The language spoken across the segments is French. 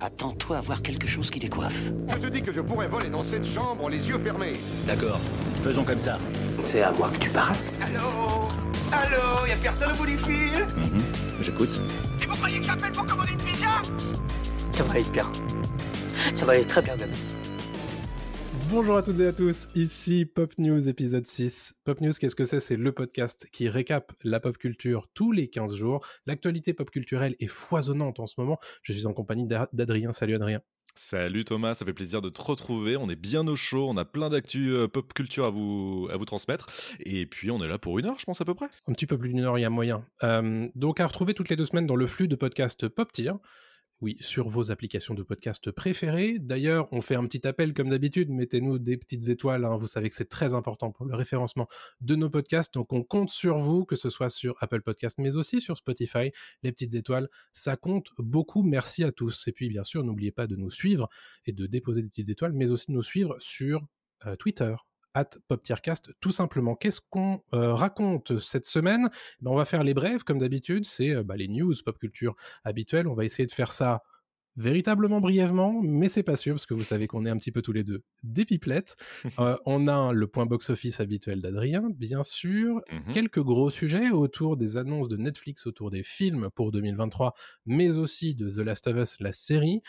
Attends-toi à voir quelque chose qui décoiffe. Je te dis que je pourrais voler dans cette chambre les yeux fermés. D'accord, faisons comme ça. C'est à moi que tu parles Allô Allô Y'a personne au bout du fil Mhm, J'écoute. Et vous croyez que j'appelle pour commander une pizza? Ça va aller bien. Ça va aller très bien même. Bonjour à toutes et à tous, ici Pop News épisode 6. Pop News, qu'est-ce que c'est? C'est le podcast qui récap la pop culture tous les 15 jours. L'actualité pop culturelle est foisonnante en ce moment. Je suis en compagnie d'A- d'Adrien. Salut Adrien. Salut Thomas, ça fait plaisir de te retrouver. On est bien au chaud, on a plein d'actu euh, pop culture à vous, à vous transmettre. Et puis on est là pour une heure, je pense à peu près. Un petit peu plus d'une heure, il y a moyen. Euh, donc à retrouver toutes les deux semaines dans le flux de podcast Pop Tier. Oui, sur vos applications de podcast préférées. D'ailleurs, on fait un petit appel comme d'habitude. Mettez-nous des petites étoiles. hein. Vous savez que c'est très important pour le référencement de nos podcasts. Donc, on compte sur vous, que ce soit sur Apple Podcast, mais aussi sur Spotify. Les petites étoiles, ça compte beaucoup. Merci à tous. Et puis, bien sûr, n'oubliez pas de nous suivre et de déposer des petites étoiles, mais aussi de nous suivre sur euh, Twitter at PopTiercast, tout simplement. Qu'est-ce qu'on euh, raconte cette semaine? Ben, On va faire les brèves, comme d'habitude, c'est euh, bah, les news pop culture habituelles. On va essayer de faire ça véritablement brièvement, mais c'est pas sûr, parce que vous savez qu'on est un petit peu tous les deux des pipelettes. Euh, on a le point box-office habituel d'Adrien, bien sûr, Mhm. quelques gros sujets autour des annonces de Netflix autour des films pour 2023, mais aussi de The Last of Us, la série.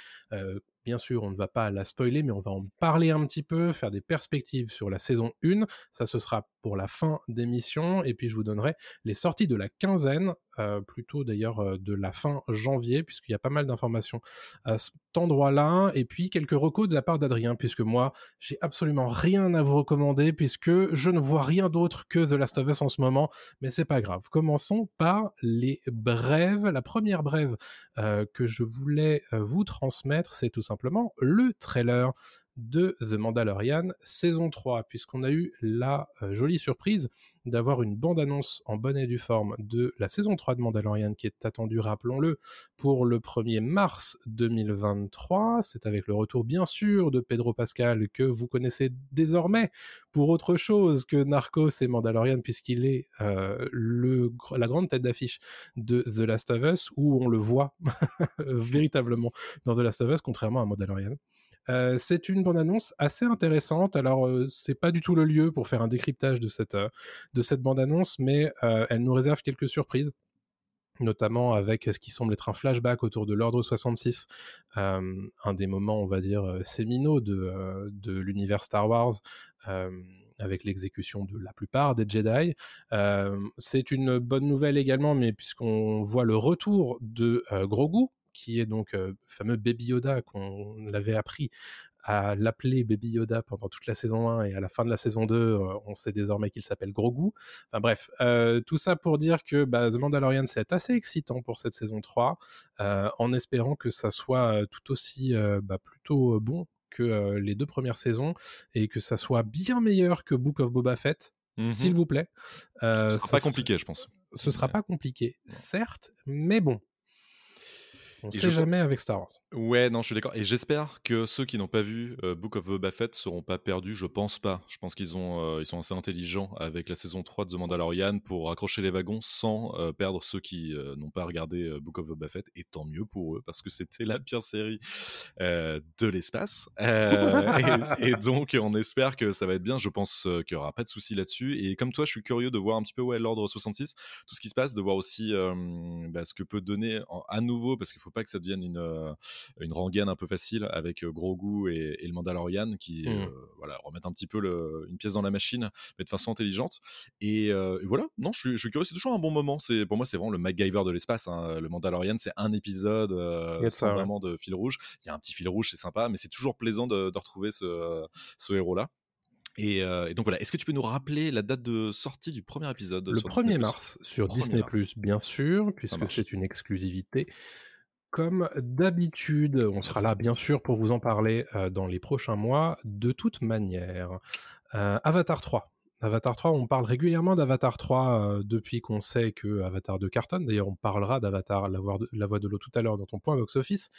Bien sûr, on ne va pas la spoiler, mais on va en parler un petit peu, faire des perspectives sur la saison 1. Ça, ce sera pour la fin d'émission. Et puis, je vous donnerai les sorties de la quinzaine, euh, plutôt d'ailleurs euh, de la fin janvier, puisqu'il y a pas mal d'informations à cet endroit-là. Et puis, quelques recos de la part d'Adrien, puisque moi, j'ai absolument rien à vous recommander, puisque je ne vois rien d'autre que The Last of Us en ce moment. Mais c'est pas grave. Commençons par les brèves. La première brève euh, que je voulais vous transmettre, c'est tout simplement le trailer de The Mandalorian saison 3, puisqu'on a eu la euh, jolie surprise d'avoir une bande-annonce en bonne et due forme de la saison 3 de Mandalorian qui est attendue, rappelons-le, pour le 1er mars 2023. C'est avec le retour, bien sûr, de Pedro Pascal, que vous connaissez désormais pour autre chose que Narcos et Mandalorian, puisqu'il est euh, le, la grande tête d'affiche de The Last of Us, où on le voit véritablement dans The Last of Us, contrairement à Mandalorian. Euh, c'est une bande-annonce assez intéressante. Alors, euh, c'est pas du tout le lieu pour faire un décryptage de cette, euh, cette bande-annonce, mais euh, elle nous réserve quelques surprises notamment avec ce qui semble être un flashback autour de l'Ordre 66, euh, un des moments, on va dire, séminaux de, de l'univers Star Wars, avec l'exécution de la plupart des Jedi. C'est une bonne nouvelle également, mais puisqu'on voit le retour de euh, Grogu, qui est donc le fameux Baby Yoda qu'on avait appris à l'appeler Baby Yoda pendant toute la saison 1 et à la fin de la saison 2, euh, on sait désormais qu'il s'appelle Grogu. Enfin bref, euh, tout ça pour dire que bah, The Mandalorian c'est assez excitant pour cette saison 3, euh, en espérant que ça soit tout aussi euh, bah, plutôt bon que les deux premières saisons et que ça soit bien meilleur que Book of Boba Fett, Mhm. s'il vous plaît. Ce ça sera pas compliqué, je pense. Ce sera pas compliqué, certes, mais bon. On Et sait je- jamais avec Star Wars. Ouais, non, je suis d'accord. Et j'espère que ceux qui n'ont pas vu euh, Book of Boba Fett seront pas perdus. Je pense pas. Je pense qu'ils ont, euh, ils sont assez intelligents avec la saison 3 de The Mandalorian pour accrocher les wagons sans euh, perdre ceux qui n'ont pas regardé Book of Boba Fett. Et tant mieux pour eux parce que c'était la pire série de l'espace. Et, et donc, on espère que ça va être bien. Je pense qu'il y aura pas de souci là-dessus. Et comme toi, je suis curieux de voir un petit peu ouais, l'ordre 66, tout ce qui se passe, de voir aussi bah, ce que peut donner en- à nouveau, parce qu'il faut pas que ça devienne une, euh, une rengaine un peu facile avec euh, Grogu et, et le Mandalorian qui euh, voilà, remettent un petit peu le- une pièce dans la machine, mais de façon intelligente. Et, et voilà, non, je suis, je suis curieux, c'est toujours un bon moment. C'est Pour moi, c'est vraiment le MacGyver de l'espace. hein. Le Mandalorian, c'est un épisode Yes, sans ça, ouais. vraiment de fil rouge. Il y a un petit fil rouge, c'est sympa, mais c'est toujours plaisant de, de retrouver ce, ce héros-là. Et, euh, et donc voilà, est-ce que tu peux nous rappeler la date de sortie du premier épisode Le sur 1er Disney+? mars sur 1er Disney+, mars. bien sûr, puisque c'est une exclusivité. Comme d'habitude, on sera là bien sûr pour vous en parler euh, dans les prochains mois, de toute manière. Euh, Avatar 3. Avatar 3, on parle régulièrement d'Avatar 3 euh, depuis qu'on sait que Avatar 2 cartonne. D'ailleurs, on parlera d'Avatar, la, voix de- la voix de l'eau tout à l'heure dans ton point box-office.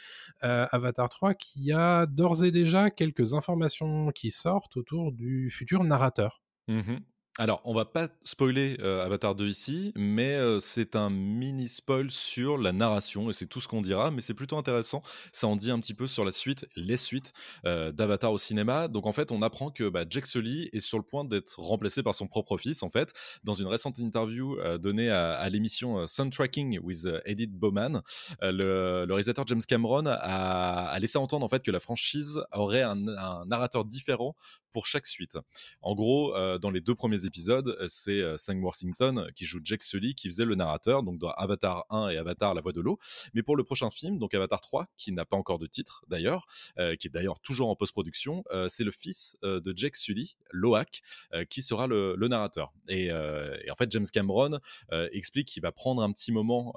Avatar 3 qui a d'ores et déjà quelques informations qui sortent autour du futur narrateur. Mhm. Alors, on va pas spoiler euh, Avatar 2 ici, mais euh, c'est un mini spoil sur la narration et c'est tout ce qu'on dira, mais c'est plutôt intéressant. Ça en dit un petit peu sur la suite, les suites euh, d'Avatar au cinéma. Donc en fait, on apprend que bah, Jack Sully est sur le point d'être remplacé par son propre fils. En fait, dans une récente interview donnée à, l'émission Soundtracking with Edith Bowman, le, réalisateur James Cameron a, laissé entendre en fait que la franchise aurait un, un narrateur différent pour chaque suite. En gros, dans les deux premiers épisodes, euh, c'est euh, Sam Worthington euh, qui joue Jack Sully qui faisait le narrateur, donc dans Avatar 1 et Avatar La Voix de l'eau. Mais pour le prochain film, donc Avatar 3, qui n'a pas encore de titre d'ailleurs, qui est d'ailleurs toujours en post-production, c'est le fils de Jack Sully, Loak, qui sera le, narrateur. Et, en fait, James Cameron explique qu'il va prendre un petit moment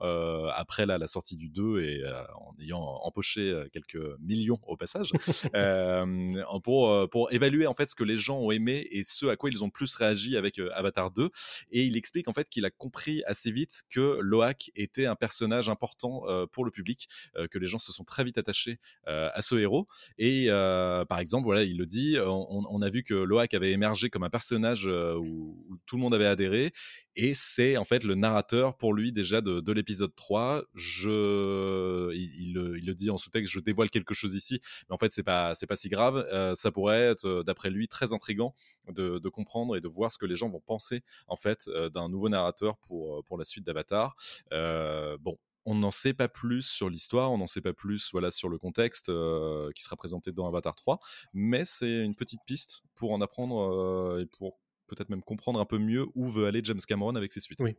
après la sortie du 2 et en ayant empoché quelques millions au passage, pour, pour évaluer en fait ce que les gens ont aimé et ce à quoi ils ont plus réagi avec euh, Avatar 2 et il explique en fait qu'il a compris assez vite que Loak était un personnage important euh, pour le public, euh, que les gens se sont très vite attachés à ce héros et par exemple voilà il le dit, on, a vu que Loak avait émergé comme un personnage où, tout le monde avait adhéré et c'est en fait le narrateur pour lui déjà de, l'épisode 3. Je, il, le dit en sous-texte, je dévoile quelque chose ici, mais en fait c'est pas c'est pas si grave. ça pourrait être d'après lui très intrigant de, de, comprendre et de voir ce que les gens vont penser en fait euh, d'un nouveau narrateur pour, euh, pour la suite d'Avatar. Euh, bon, on n'en sait pas plus sur l'histoire, on n'en sait pas plus voilà, sur le contexte qui sera présenté dans Avatar 3, mais c'est une petite piste pour en apprendre et pour peut-être même comprendre un peu mieux où veut aller James Cameron avec ses suites. Oui.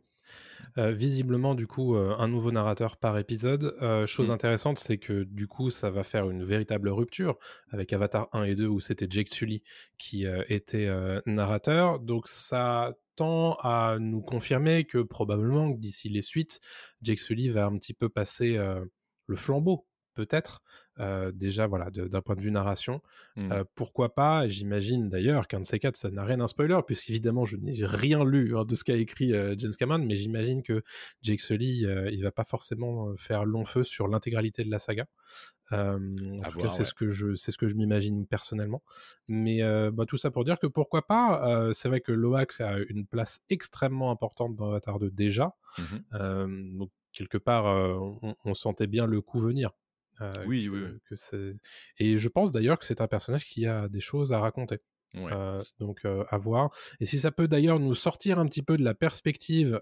Euh, visiblement, du coup, euh, un nouveau narrateur par épisode. Euh, chose mm. intéressante, c'est que du coup, ça va faire une véritable rupture avec Avatar 1 et 2 où c'était Jake Sully qui était narrateur. Donc ça tend à nous confirmer que probablement d'ici les suites, Jake Sully va un petit peu passer le flambeau peut-être, déjà voilà, d'un point de vue narration. Mmh. pourquoi pas J'imagine d'ailleurs qu'un de ces quatre, ça n'a rien d'un spoiler, puisqu'évidemment, je n'ai rien lu hein, de ce qu'a écrit James Cameron, mais j'imagine que Jake Sully, il va pas forcément faire long feu sur l'intégralité de la saga. en tout cas, c'est ce que je, c'est ce que je m'imagine personnellement. Mais bah, tout ça pour dire que pourquoi pas C'est vrai que Loax a une place extrêmement importante dans Avatar 2 déjà. Mmh donc quelque part, on, on, sentait bien le coup venir. Euh, oui, oui, Que Et je pense d'ailleurs que c'est un personnage qui a des choses à raconter. Euh, donc euh, à voir. Et si ça peut d'ailleurs nous sortir un petit peu de la perspective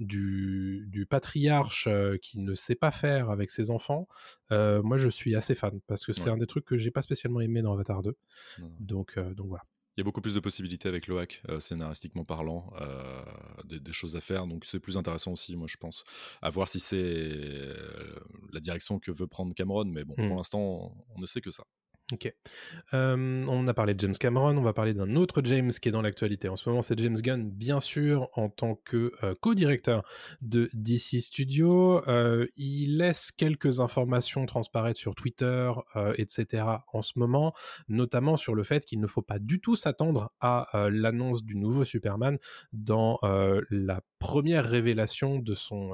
du, du, patriarche qui ne sait pas faire avec ses enfants, moi je suis assez fan parce que c'est un des trucs que j'ai pas spécialement aimé dans Avatar 2. Donc, donc voilà il y a beaucoup plus de possibilités avec Loak, euh, scénaristiquement parlant, euh, des, choses à faire. Donc c'est plus intéressant aussi, moi je pense, à voir si c'est euh, la direction que veut prendre Cameron. Mais bon, pour mmh. l'instant, on ne sait que ça. Ok. on a parlé de James Cameron, on va parler d'un autre James qui est dans l'actualité. En ce moment, c'est James Gunn, bien sûr, en tant que co-directeur de DC Studio. il laisse quelques informations transparaître sur Twitter, etc. en ce moment, notamment sur le fait qu'il ne faut pas du tout s'attendre à l'annonce du nouveau Superman dans la première révélation de son,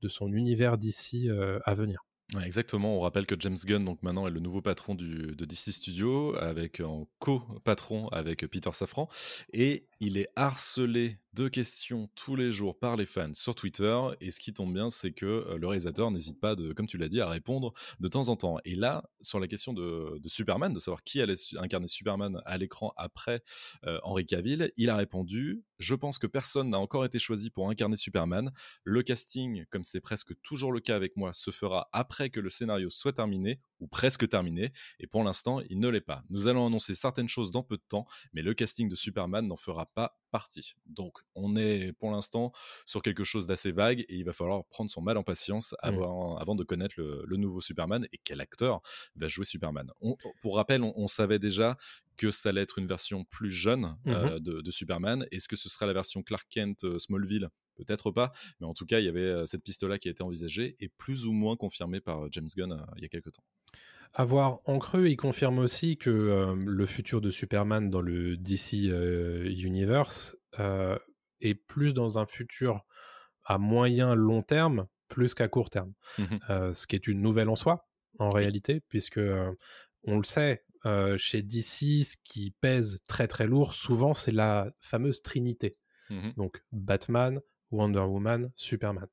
de son univers DC à venir exactement. On rappelle que James Gunn, donc maintenant, est le nouveau patron du, de DC Studio, avec en co-patron avec Peter Safran, et il est harcelé de questions tous les jours par les fans sur Twitter. Et ce qui tombe bien, c'est que euh, le réalisateur n'hésite pas, comme tu l'as dit, à répondre de temps en temps. Et là, sur la question de, Superman, de savoir qui allait incarner Superman à l'écran après euh, Henry Cavill, il a répondu Je pense que personne n'a encore été choisi pour incarner Superman. Le casting, comme c'est presque toujours le cas avec moi, se fera après que le scénario soit terminé ou presque terminé. Et pour l'instant, il ne l'est pas. Nous allons annoncer certaines choses dans peu de temps, mais le casting de Superman n'en fera pas partie. Donc, on est pour l'instant sur quelque chose d'assez vague et il va falloir prendre son mal en patience mmh. avant, de connaître le, nouveau Superman et quel acteur va jouer Superman. pour rappel, on, savait déjà que ça allait être une version plus jeune mmh euh, de, Superman. Est-ce que ce sera la version Clark Kent euh, Smallville? Peut-être pas, mais en tout cas, il y avait euh, cette piste-là qui a été envisagée et plus ou moins confirmée par James Gunn il y a quelques temps. Avoir en creux, il confirme aussi que euh, le futur de Superman dans le DC euh, Universe euh, est plus dans un futur à moyen long terme plus qu'à court terme. Mmh ce qui est une nouvelle en soi, en réalité, puisque on le sait, chez DC, ce qui pèse très très lourd, souvent, c'est la fameuse trinité. Mhm. Donc Batman, Wonder Woman, Superman.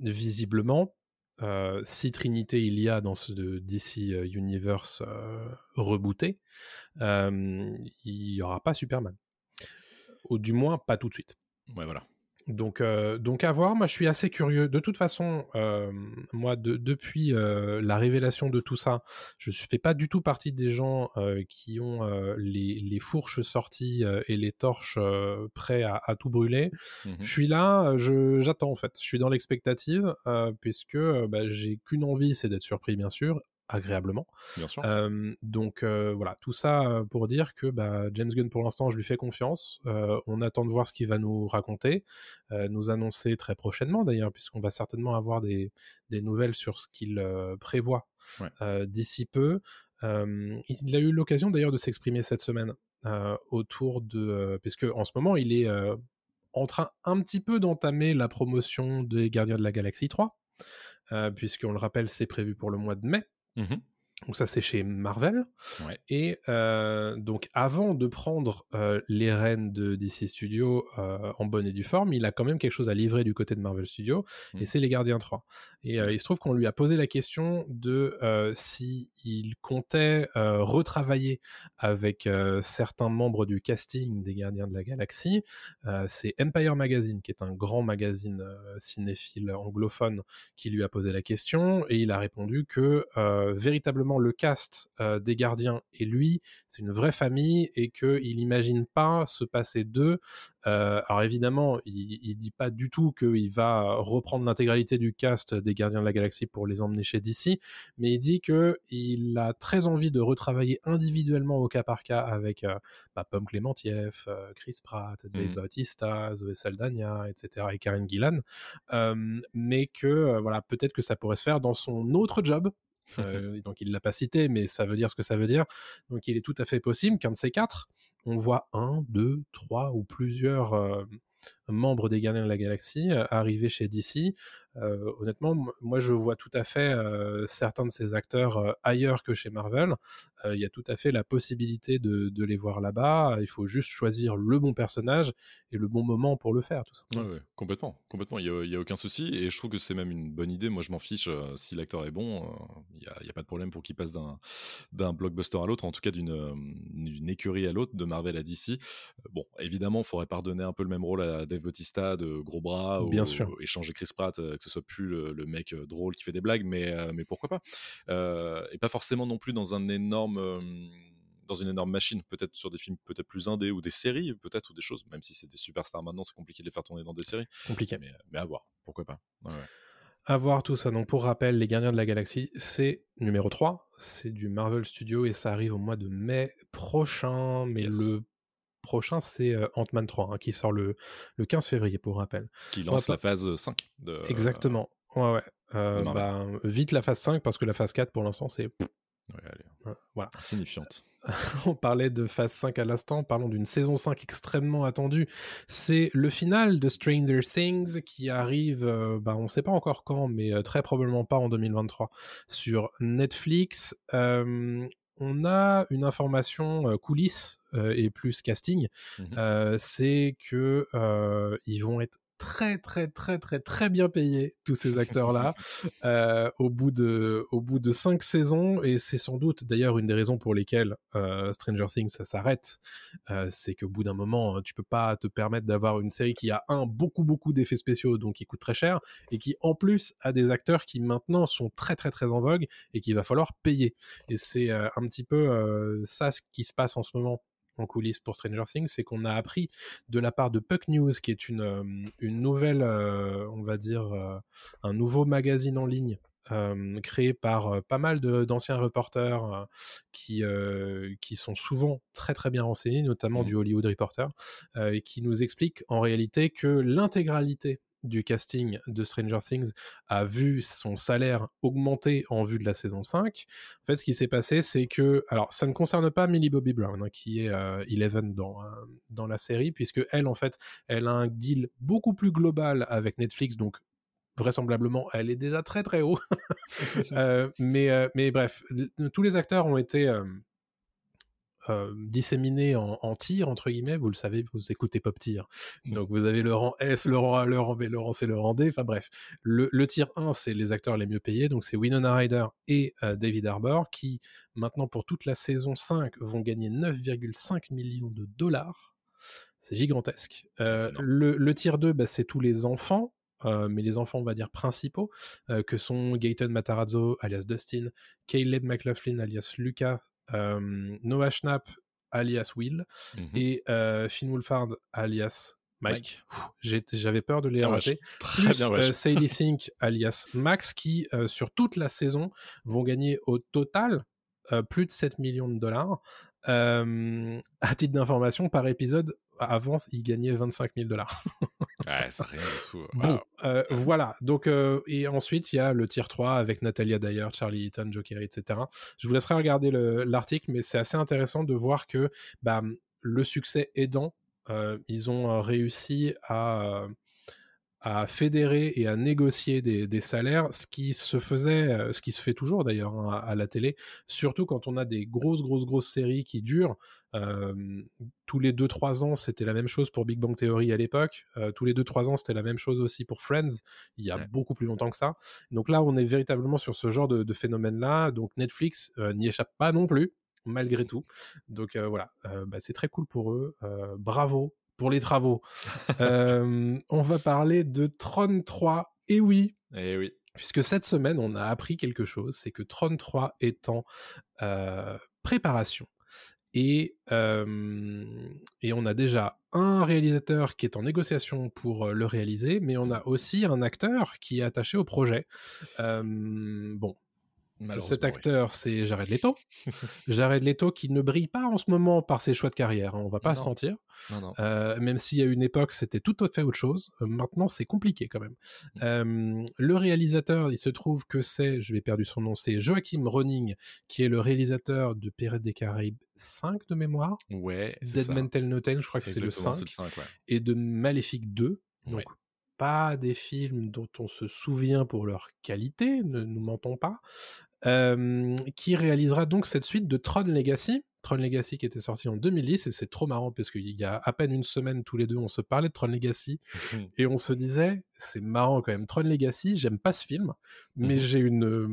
Visiblement, euh, si Trinité il y a dans ce DC euh, Universe euh, rebooté, il n'y aura pas Superman. Ou du moins pas tout de suite. Ouais, voilà. Donc, euh, donc à voir, moi je suis assez curieux. De toute façon, euh, moi de- depuis euh, la révélation de tout ça, je ne fais pas du tout partie des gens euh, qui ont euh, les, les fourches sorties euh, et les torches euh, prêts à, à tout brûler. Mhm. Je suis là, je- j'attends en fait. Je suis dans l'expectative euh, puisque bah, j'ai qu'une envie, c'est d'être surpris bien sûr, agréablement. Bien sûr. Euh, donc euh, voilà, tout ça pour dire que bah, James Gunn, pour l'instant, je lui fais confiance. Euh, on attend de voir ce qu'il va nous raconter, nous annoncer très prochainement d'ailleurs, puisqu'on va certainement avoir des, des nouvelles sur ce qu'il prévoit Ouais. d'ici peu. Il a eu l'occasion d'ailleurs de s'exprimer cette semaine autour de... puisque en ce moment, il est en train un petit peu d'entamer la promotion des Gardiens de la Galaxie 3, euh, puisqu'on le rappelle, c'est prévu pour le mois de mai. Mm-hmm. Donc ça c'est chez Marvel. Ouais. Et euh, donc avant de prendre euh, les rênes de DC Studios euh, en bonne et due forme, il a quand même quelque chose à livrer du côté de Marvel Studios, et c'est les Gardiens 3. Et euh, il se trouve qu'on lui a posé la question de si il comptait retravailler avec certains membres du casting des Gardiens de la Galaxie. C'est Empire Magazine, qui est un grand magazine cinéphile anglophone, qui lui a posé la question, et il a répondu que euh, le cast euh, des gardiens et lui, c'est une vraie famille et qu'il n'imagine pas se passer d'eux. Euh, alors évidemment, il, il dit pas du tout qu'il va reprendre l'intégralité du cast des gardiens de la galaxie pour les emmener chez DC, mais il dit que il a très envie de retravailler individuellement au cas par cas avec euh, bah, Pomme Clémentieff, euh, Chris Pratt, Dave Mhm. Bautista, Zoé Saldana, etc. et Karen Gillan, mais que voilà, peut-être que ça pourrait se faire dans son autre job. Euh, donc il l'a pas cité, mais ça veut dire ce que ça veut dire. Donc il est tout à fait possible qu'un de ces quatre, on voit un, deux, trois ou plusieurs euh, membres des Gardiens de la Galaxie euh, arriver chez DC. Euh, honnêtement, moi je vois tout à fait euh, certains de ces acteurs euh, ailleurs que chez Marvel. Il y a tout à fait la possibilité de, de les voir là-bas. Il faut juste choisir le bon personnage et le bon moment pour le faire, tout simplement. ouais, complètement, complètement. Il n'y a, aucun souci et je trouve que c'est même une bonne idée. Moi, je m'en fiche si l'acteur est bon. Il n'y a, pas de problème pour qu'il passe d'un blockbuster à l'autre, en tout cas d'une écurie à l'autre, de Marvel à DC. Bon, évidemment, il faudrait pas redonner un peu le même rôle à Dave Bautista de gros bras Bien ou, sûr. échanger Chris Pratt, que ce soit plus le, le mec euh, drôle qui fait des blagues, mais, euh, mais pourquoi pas Euh, Et pas forcément non plus dans un énorme. dans une énorme machine, peut-être sur des films peut-être plus indés ou des séries, peut-être, ou des choses, même si c'est des superstars maintenant, c'est compliqué de les faire tourner dans des séries. Compliqué. Mais, mais à voir, pourquoi pas. Ouais, ouais. À voir tout ça. Donc, pour rappel, Les Gardiens de la Galaxie, c'est numéro 3. C'est du Marvel Studio et ça arrive au mois de mai prochain. Mais Yes. le prochain, c'est euh, Ant-Man 3 hein, qui sort le, le 15 février, pour rappel. Qui lance pas- la phase 5 de. Exactement. Ouais, ouais. Euh, bah, vite la phase 5 parce que la phase 4, pour l'instant, c'est. Ouais, allez, euh, Voilà. signifiante. On parlait de phase 5 à l'instant, parlons d'une saison 5 extrêmement attendue. C'est le final de Stranger Things qui arrive, euh, bah, on ne sait pas encore quand, mais euh, très probablement pas en 2023 sur Netflix. Euh, on a une information coulisses euh, et plus casting, euh, c'est que ils vont être très très très très très bien payés tous ces acteurs là euh, au bout de au bout de cinq saisons et c'est sans doute d'ailleurs une des raisons pour lesquelles euh, Stranger Things ça s'arrête Euh, c'est qu'au bout d'un moment tu peux pas te permettre d'avoir une série qui a un beaucoup beaucoup d'effets spéciaux donc qui coûte très cher et qui en plus a des acteurs qui maintenant sont très très très en vogue et qu'il va falloir payer. Et c'est un petit peu ça ce qui se passe en ce moment en coulisses pour Stranger Things, c'est qu'on a appris de la part de Puck News, qui est une, euh, une nouvelle, euh, on va dire, euh, un nouveau magazine en ligne euh, créé par pas mal de- d'anciens reporters qui, qui sont souvent très très bien renseignés, notamment Mhm. du Hollywood Reporter, et qui nous explique en réalité que l'intégralité du casting de Stranger Things a vu son salaire augmenter en vue de la saison 5. En fait, ce qui s'est passé, c'est que, alors, ça ne concerne pas Millie Bobby Brown, hein, qui est euh, Eleven dans, euh, dans la série, puisque elle, en fait, elle a un deal beaucoup plus global avec Netflix, donc vraisemblablement, elle est déjà très très haut. Euh, mais, euh, mais bref, tous les acteurs ont été euh, disséminés en, en tiers, entre guillemets. Vous le savez, vous écoutez Pop Tier. Donc vous avez le rang S, le rang A, le rang B, le rang C, le rang D. Enfin bref, le, le tier 1, c'est les acteurs les mieux payés. Donc c'est Winona Ryder et euh, David Harbour qui, maintenant pour toute la saison 5, vont gagner 9,5 millions de dollars. C'est gigantesque. Euh, énorme. le, le tier 2, bah, c'est tous les enfants. euh, mais les enfants, on va dire, principaux, euh, que sont Gaten Matarazzo, alias Dustin, Caleb McLaughlin, alias Lucas, euh, Noah Schnapp, alias Will, Mhm. et euh, Finn Wolfhard, alias Mike. J'avais peur de les rater. Très Plus bien, euh, wesh. Sadie Sink, alias Max, qui, euh, sur toute la saison, vont gagner au total plus de 7 millions de dollars. À titre d'information, par épisode, avant, ils gagnaient 25 000 dollars. Ouais, c'est rien du tout. Bon, euh, voilà. Donc, euh, et ensuite, il y a le tier 3 avec Natalia Dyer, Charlie Eaton, Joe Kerry, etc. Je vous laisserai regarder le- l'article, mais c'est assez intéressant de voir que bah, le succès aidant, euh, ils ont réussi à, à fédérer et à négocier des, des salaires, ce qui se faisait, ce qui se fait toujours d'ailleurs hein, à, à la télé, surtout quand on a des grosses, grosses, grosses séries qui durent. Euh, tous les 2-3 ans, c'était la même chose pour Big Bang Theory à l'époque. Euh, tous les 2-3 ans, c'était la même chose aussi pour Friends, il y a Ouais. beaucoup plus longtemps que ça. Donc là, on est véritablement sur ce genre de, de phénomène-là. Donc Netflix euh, n'y échappe pas non plus, malgré tout. Donc voilà, bah, c'est très cool pour eux. Bravo pour les travaux. On va parler de Tron 3. Et oui, Eh oui. puisque cette semaine, on a appris quelque chose, c'est que Tron 3 est en préparation. Et, on a déjà un réalisateur qui est en négociation pour le réaliser, mais on a aussi un acteur qui est attaché au projet. Bon, Cet oui. acteur, c'est Jared Leto. Jared Leto qui ne brille pas en ce moment par ses choix de carrière, hein, on va pas se mentir. Non, non. Euh, même s'il y a une époque, c'était tout à fait autre chose. Euh, maintenant, c'est compliqué quand même. Mmh. Euh, le réalisateur, il se trouve que c'est, je vais perdu son nom, c'est Joachim Ronning, qui est le réalisateur de Pirates des Caraïbes 5 de mémoire, Ouais, Dead. Man Tell No Tale, je crois que c'est le Exactement, 5, C'est le 5, ouais. et de Maléfique 2. Donc, Ouais. pas des films dont on se souvient pour leur qualité, ne nous mentons pas, qui réalisera donc cette suite de Tron Legacy. Tron Legacy qui était sorti en 2010 et c'est trop marrant parce qu'il y a à peine une semaine tous les deux on se parlait de Tron Legacy et on se disait c'est marrant quand même Tron Legacy j'aime pas ce film mais Mhm. j'ai une euh,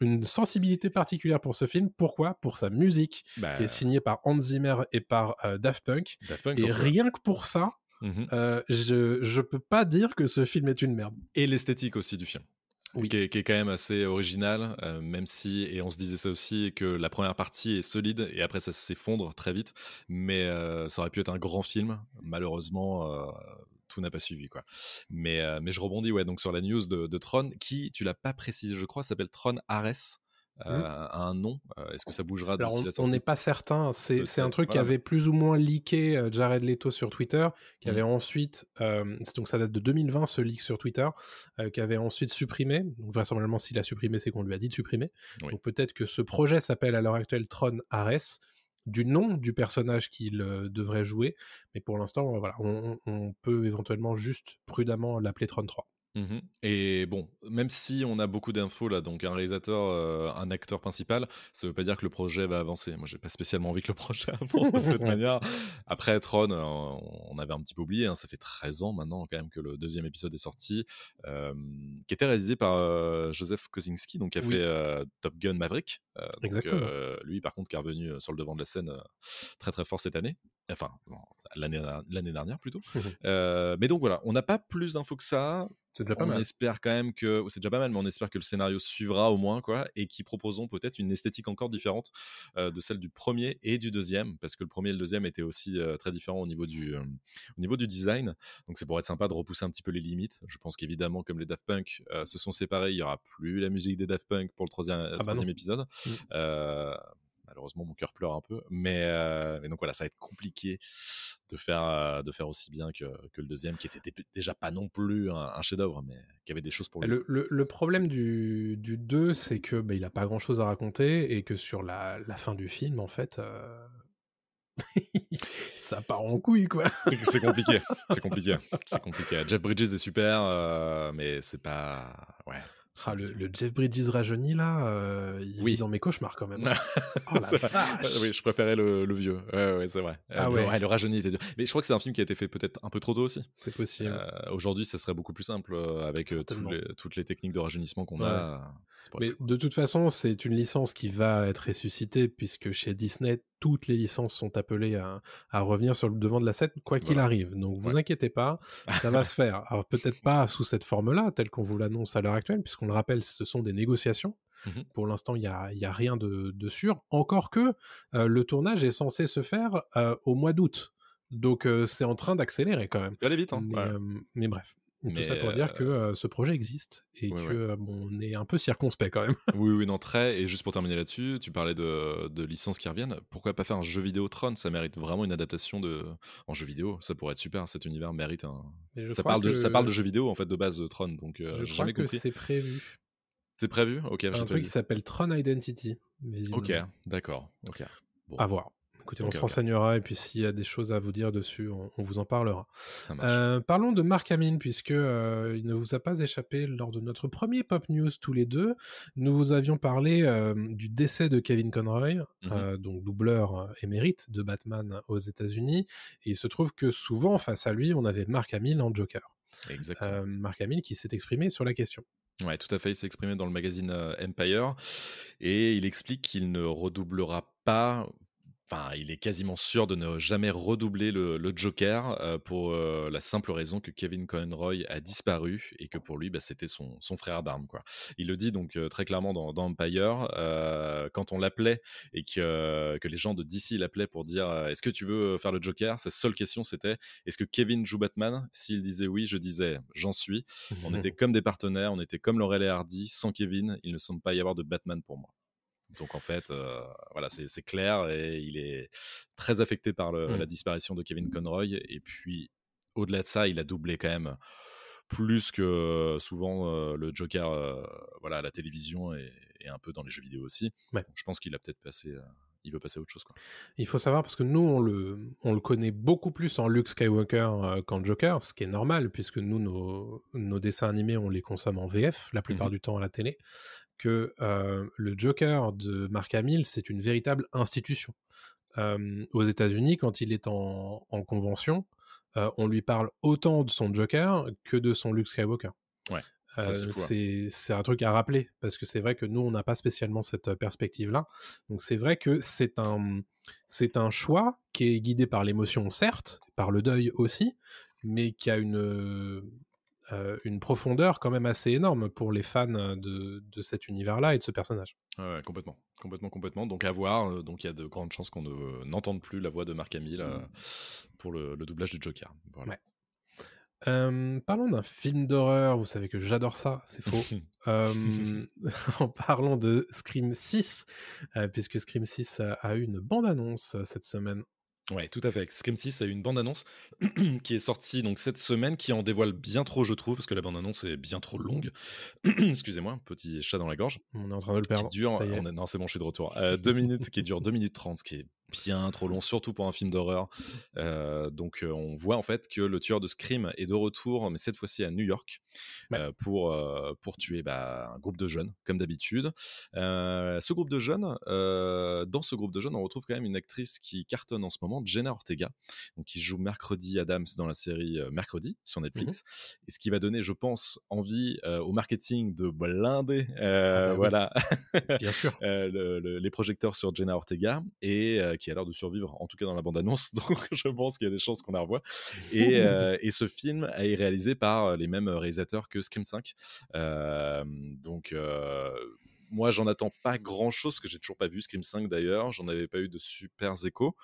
une sensibilité particulière pour ce film pourquoi? Pour sa musique Bah, qui est signée par Hans Zimmer et par euh, Daft Punk Daft Punk, et rien que pour ça Mhm. euh, je je peux pas dire que ce film est une merde Et l'esthétique aussi du film. Oui. Qui est, quand même assez original, euh, même si, et on se disait ça aussi, que la première partie est solide et après ça s'effondre très vite, mais euh, ça aurait pu être un grand film. Malheureusement, euh, tout n'a pas suivi. quoi. Mais, mais je rebondis ouais, donc sur la news de, de Tron, qui, tu l'as pas précisé, je crois, s'appelle Tron Ares. Euh, a un nom. Euh, Est-ce que ça bougera d'ici on- la on n'est pas certain. C'est c'est un truc qui voilà. avait plus ou moins leaké euh, Jared Leto sur Twitter, qui Mhm. avait ensuite, euh, donc ça date de 2020 ce leak sur Twitter, euh, qui avait ensuite supprimé. Donc vraisemblablement, s'il a supprimé, c'est qu'on lui a dit de supprimer. Oui. Donc peut-être que ce projet s'appelle à l'heure actuelle Tron Ares du nom du personnage qu'il euh, devrait jouer, mais pour l'instant, voilà, on, on- on peut éventuellement juste prudemment l'appeler Tron 3. Mhm. Et bon, même si on a beaucoup d'infos là, donc un réalisateur, euh, un acteur principal, ça veut pas dire que le projet va avancer. Moi, j'ai pas spécialement envie que le projet avance de cette manière. Après, Tron, euh, on avait un petit peu oublié, hein, ça fait 13 ans maintenant quand même que le deuxième épisode est sorti, euh, qui était réalisé par Joseph Kosinski, donc qui a Oui. fait Top Gun Maverick. Donc, Exactement. lui, par contre, qui est revenu sur le devant de la scène très très fort cette année. Enfin, l'année dernière plutôt. Euh, mais donc voilà, on n'a pas plus d'infos que ça. C'est déjà pas on mal. espère quand même que c'est déjà pas mal, mais on espère que le scénario suivra au moins quoi, et qui proposeront peut-être une esthétique encore différente euh, de celle du premier et du deuxième, parce que le premier et le deuxième étaient aussi euh, très différents au niveau du euh, au niveau du design. Donc c'est pour être sympa de repousser un petit peu les limites. Je pense qu'évidemment, comme les Daft Punk se sont séparés, il y aura plus la musique des Daft Punk pour le troisième, bah troisième épisode. Mm. Malheureusement, mon cœur pleure un peu, mais, euh, mais donc voilà, ça va être compliqué de faire euh, de faire aussi bien que, que le deuxième, qui était dé- déjà pas non plus un, un chef-d'œuvre, mais qui avait des choses pour lui. Le, le- le problème du, du 2, c'est que bah, il a pas grand chose à raconter et que sur la, la fin du film, en fait, euh, ça part en couille, quoi. C'est- compliqué, c'est compliqué, c'est compliqué. Jeff Bridges est super, mais c'est pas, ouais, Ah, le, le Jeff Bridges rajeuni là, euh, il Oui. vit dans mes cauchemars quand même. oh la vache oui, je préférais le, le vieux. Ouais, ouais, c'est vrai. Ah Euh, le- ouais. le rajeuni était dur. Mais je crois que c'est un film qui a été fait peut-être un peu trop tôt aussi. C'est possible. Euh, Aujourd'hui, ça serait beaucoup plus simple avec tous Certainement. les- toutes les techniques de rajeunissement qu'on Ouais. a. Mais de toute façon, c'est une licence qui va être ressuscitée puisque chez Disney, toutes les licences sont appelées à, à revenir sur le devant de la scène, quoi qu'il Voilà. arrive. Donc vous Ouais. inquiétez pas, ça va se faire. Alors peut-être pas sous cette forme-là, telle qu'on vous l'annonce à l'heure actuelle, puisqu'on le rappelle, ce sont des négociations. Mhm. Pour l'instant, il n'y a, y a rien de, de sûr. Encore que euh, le tournage est censé se faire euh, au mois d'août. Donc euh, c'est en train d'accélérer quand même. Aller vite. Hein. Mais, ouais. mais bref. Tout Mais, ça pour dire que euh, euh, ce projet existe et ouais, que euh, bon, on est un peu circonspect quand même. Oui, oui, non, très. Et juste pour terminer là-dessus, tu parlais de, de licences qui reviennent. Pourquoi pas faire un jeu vidéo Tron? Ça mérite vraiment une adaptation de... en jeu vidéo. Ça pourrait être super. Cet univers mérite un. Ça parle, de, ça parle de jeux vidéo en fait de base de Tron. Donc euh, Je crois jamais que c'est prévu. C'est prévu? Ok, Un truc qui s'appelle Tron Identity, visiblement. Ok, d'accord. Ok. Bon, À voir. Écoutez, on se renseignera et puis s'il y a des choses à vous dire dessus, on, on vous en parlera. ça. Euh, parlons de Mark Hamill, puisque euh, il ne vous a pas échappé lors de notre premier Pop News tous les deux. Nous vous avions parlé euh, du décès de Kevin Conroy, Mhm. donc doubleur émérite de Batman aux États-Unis. Et il se trouve que souvent, face à lui, on avait Mark Hamill en Joker. Exactement. Mark Hamill qui s'est exprimé sur la question. Ouais, tout à fait. Il s'est exprimé dans le magazine Empire et il explique qu'il ne redoublera pas. Enfin, il est quasiment sûr de ne jamais redoubler le, le Joker euh, pour euh, la simple raison que Kevin Conroy a disparu et que pour lui, bah, c'était son, son frère d'armes. Quoi. Il le dit donc euh, très clairement dans, dans Empire. euh, quand on l'appelait et que, que les gens de DC l'appelaient pour dire euh, Est-ce que tu veux faire le Joker Sa seule question c'était Est-ce que Kevin joue Batman? S'il disait oui, je disais J'en suis. On était comme des partenaires, on était comme Laurel et Hardy. Sans Kevin, il ne semble pas y avoir de Batman pour moi. Donc en fait, euh, voilà, c'est clair et il est très affecté par le- Mm. la disparition de Kevin Conroy. Et puis, au-delà de ça, il a doublé quand même plus que souvent euh, le Joker euh, voilà, à la télévision et, et un peu dans les jeux vidéo aussi. Ouais. Donc, je pense qu'il a peut-être passé... euh, il veut passer à autre chose. Quoi. Il faut savoir parce que nous, on le, on le connaît beaucoup plus en Luke Skywalker qu'en Joker, ce qui est normal puisque nous, nos, nos dessins animés, on les consomme en VF la plupart Mhm. du temps à la télé. Que euh, le Joker de Mark Hamill, c'est une véritable institution. Euh, aux États-Unis, quand il est en, en convention, euh, on lui parle autant de son Joker que de son Luke Skywalker. Ouais, Euh, hein. c'est un truc à rappeler parce que c'est vrai que nous on n'a pas spécialement cette euh, perspective-là. Donc c'est vrai que c'est un c'est un choix qui est guidé par l'émotion certes, par le deuil aussi, mais qui a une euh, une profondeur quand même assez énorme pour les fans de, de cet univers-là et de ce personnage. Ouais, complètement, complètement, complètement. Donc à voir. euh, Donc il y a de grandes chances qu'on ne- n'entende plus la voix de Mark Hamill euh, pour le, le doublage du Joker. Voilà. Ouais. Euh, parlons d'un film d'horreur, vous savez que j'adore ça, c'est faux. Euh, en parlant de Scream 6, euh, puisque Scream 6 a, a eu une bande-annonce euh, cette semaine. Ouais, tout à fait. Scream 6 a eu une bande-annonce qui est sortie donc cette semaine, qui en dévoile bien trop, je trouve, parce que la bande-annonce est bien trop longue. Excusez-moi, petit chat dans la gorge. On est en train de le perdre. dure, ça y est. on est- non, c'est bon, je suis de retour. Euh, deux minutes, qui dure 2 minutes 30, ce qui est bien trop long, surtout pour un film d'horreur. Euh, donc, euh, on voit en fait que le tueur de Scream est de retour, mais cette fois-ci à New York, Ouais. euh, pour, pour tuer bah, un groupe de jeunes, comme d'habitude. Ce groupe de jeunes, dans ce groupe de jeunes, on retrouve quand même une actrice qui cartonne en ce moment, Jenna Ortega, donc qui joue Mercredi Adams dans la série Mercredi sur Netflix, et ce qui va donner, je pense, envie au marketing de blinder, Ah bah oui. voilà, Bien sûr. le- le- les projecteurs sur Jenna Ortega et qui a l'air de survivre, en tout cas dans la bande-annonce. Donc, je pense qu'il y a des chances qu'on la revoie. Et, euh, et ce film est réalisé par les mêmes réalisateurs que Scream 5. Euh, donc, euh, moi, j'en attends pas grand chose parce que j'ai toujours pas vu Scream 5 d'ailleurs. J'en avais pas eu de super échos.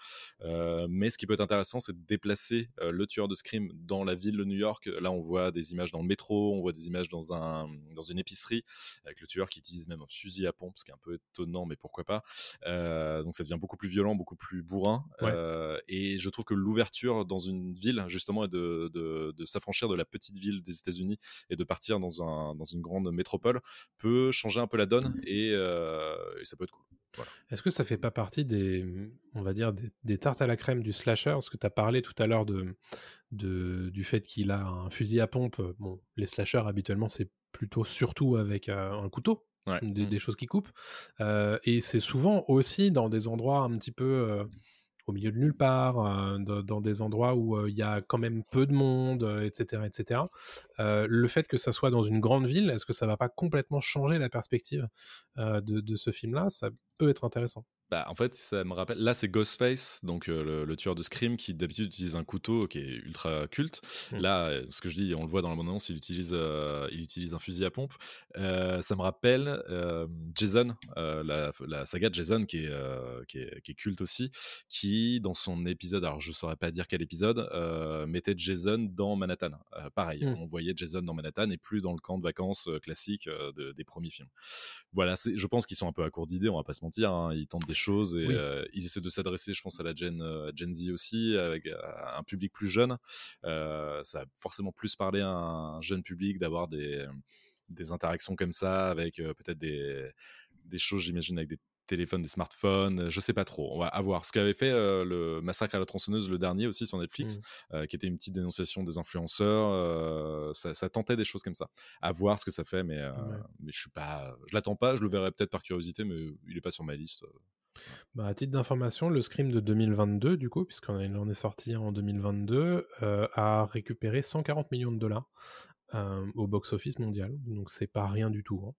Euh, mais ce qui peut être intéressant, c'est de déplacer euh, le tueur de Scream dans la ville de New York. Là, on voit des images dans le métro, on voit des images dans, un, dans une épicerie avec le tueur qui utilise même un fusil à pompe, ce qui est un peu étonnant, mais pourquoi pas. Euh, donc ça devient beaucoup plus violent, beaucoup plus bourrin. Ouais. Et je trouve que l'ouverture dans une ville, justement, est de, de, de s'affranchir de la petite ville des États-Unis et de partir dans, un, dans une grande métropole peut changer un peu la donne et, euh, et ça peut être cool. Voilà. Est-ce que ça fait pas partie des, on va dire, des, des tartes à la crème du slasher? Parce que tu as parlé tout à l'heure de, de, du fait qu'il a un fusil à pompe. Bon, les slashers, habituellement, c'est plutôt surtout avec euh, un couteau, Ouais. des, des choses qui coupent. Euh, et c'est souvent aussi dans des endroits un petit peu euh, au milieu de nulle part, euh, dans, des endroits où euh, il y a quand même peu de monde, etc. etc. Euh, le fait que ça soit dans une grande ville, est-ce que ça va pas complètement changer la perspective de ce film-là? Ça peut être intéressant. Bah, en fait, ça me rappelle. Là, c'est Ghostface, donc euh, le, le tueur de Scream, qui d'habitude utilise un couteau qui est ultra culte. Mm. Là, euh, ce que je dis, on le voit dans la bande-annonce, il utilise, euh, il utilise un fusil à pompe. Ça me rappelle Jason, la, la saga de Jason, qui est, qui, est, qui est culte aussi, qui, dans son épisode, alors je saurais pas dire quel épisode, mettait Jason dans Manhattan. Pareil, Mm. on voyait Jason dans Manhattan et plus dans le camp de vacances classique de- des premiers films voilà, je pense qu'ils sont un peu à court d'idées, on va pas se mentir. hein, Ils tentent des choses et Oui. euh, ils essaient de s'adresser, je pense, à la Gen, euh, Gen Z aussi, avec euh, un public plus jeune. Euh, ça a forcément plus parlé à un jeune public d'avoir des, des interactions comme ça, avec euh, peut-être des, des choses, j'imagine, avec des téléphones, des smartphones, je sais pas trop. On va avoir ce qu'avait fait euh, le massacre à la tronçonneuse le dernier aussi sur Netflix, Mm. euh, qui était une petite dénonciation des influenceurs. euh, ça, ça tentait des choses comme ça. À voir ce que ça fait, mais, Ouais. mais je suis pas, je l'attends pas. Je le verrai peut-être par curiosité, mais il est pas sur ma liste. Bah, à titre d'information, le Scream de 2022, du coup, puisqu'on en est sorti en 2022, euh, a récupéré 140 millions de dollars euh, au box-office mondial. Donc c'est pas rien du tout. hein.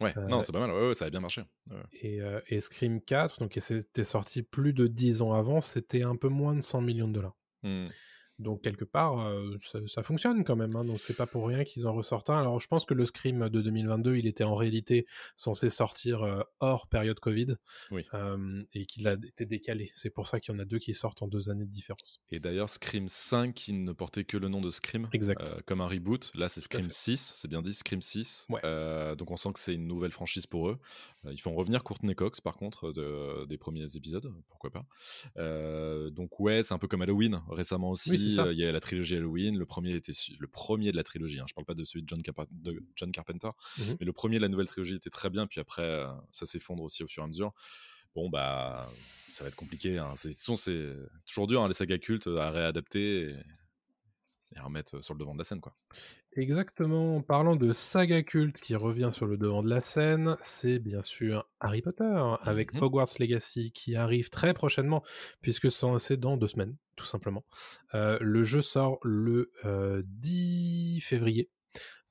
Ouais, Euh, non, c'est pas mal. Ouais, ouais, ça a bien marché. Ouais. Et, et Scream 4, donc qui c'était sorti plus de 10 ans avant, c'était un peu moins de 100 millions de dollars. Hmm. Donc quelque part, euh, ça, ça fonctionne quand même. hein, donc c'est pas pour rien qu'ils en ressortent un. Alors je pense que le Scream de 2022, il était en réalité censé sortir euh, hors période Covid Oui. euh, et qu'il a été décalé. C'est pour ça qu'il y en a deux qui sortent en deux années de différence. Et d'ailleurs, Scream 5, qui ne portait que le nom de Scream, Exact. comme un reboot. Là, c'est Scream fait. 6, c'est bien dit, Scream 6. Ouais. Donc on sent que c'est une nouvelle franchise pour eux. Ils font revenir Courtney Cox, par contre, de- des premiers épisodes, pourquoi pas. Donc ouais, c'est un peu comme Halloween, récemment aussi. Oui, Euh, Il y a la trilogie Halloween, le premier était le premier de la trilogie. Hein, je parle pas de celui de John, Carpa- de John Carpenter, Mhm. mais le premier de la nouvelle trilogie était très bien. Puis après, euh, ça s'effondre aussi au fur et à mesure. Bon bah, ça va être compliqué. Hein. C'est, de toute façon, c'est toujours dur hein, les sagas cultes à réadapter et, et à remettre sur le devant de la scène, quoi. Exactement. En parlant de saga culte qui revient sur le devant de la scène, c'est bien sûr Harry Potter avec Mhm. Hogwarts Legacy qui arrive très prochainement puisque c'est dans deux semaines, tout simplement. Euh, le jeu sort le euh, 10 février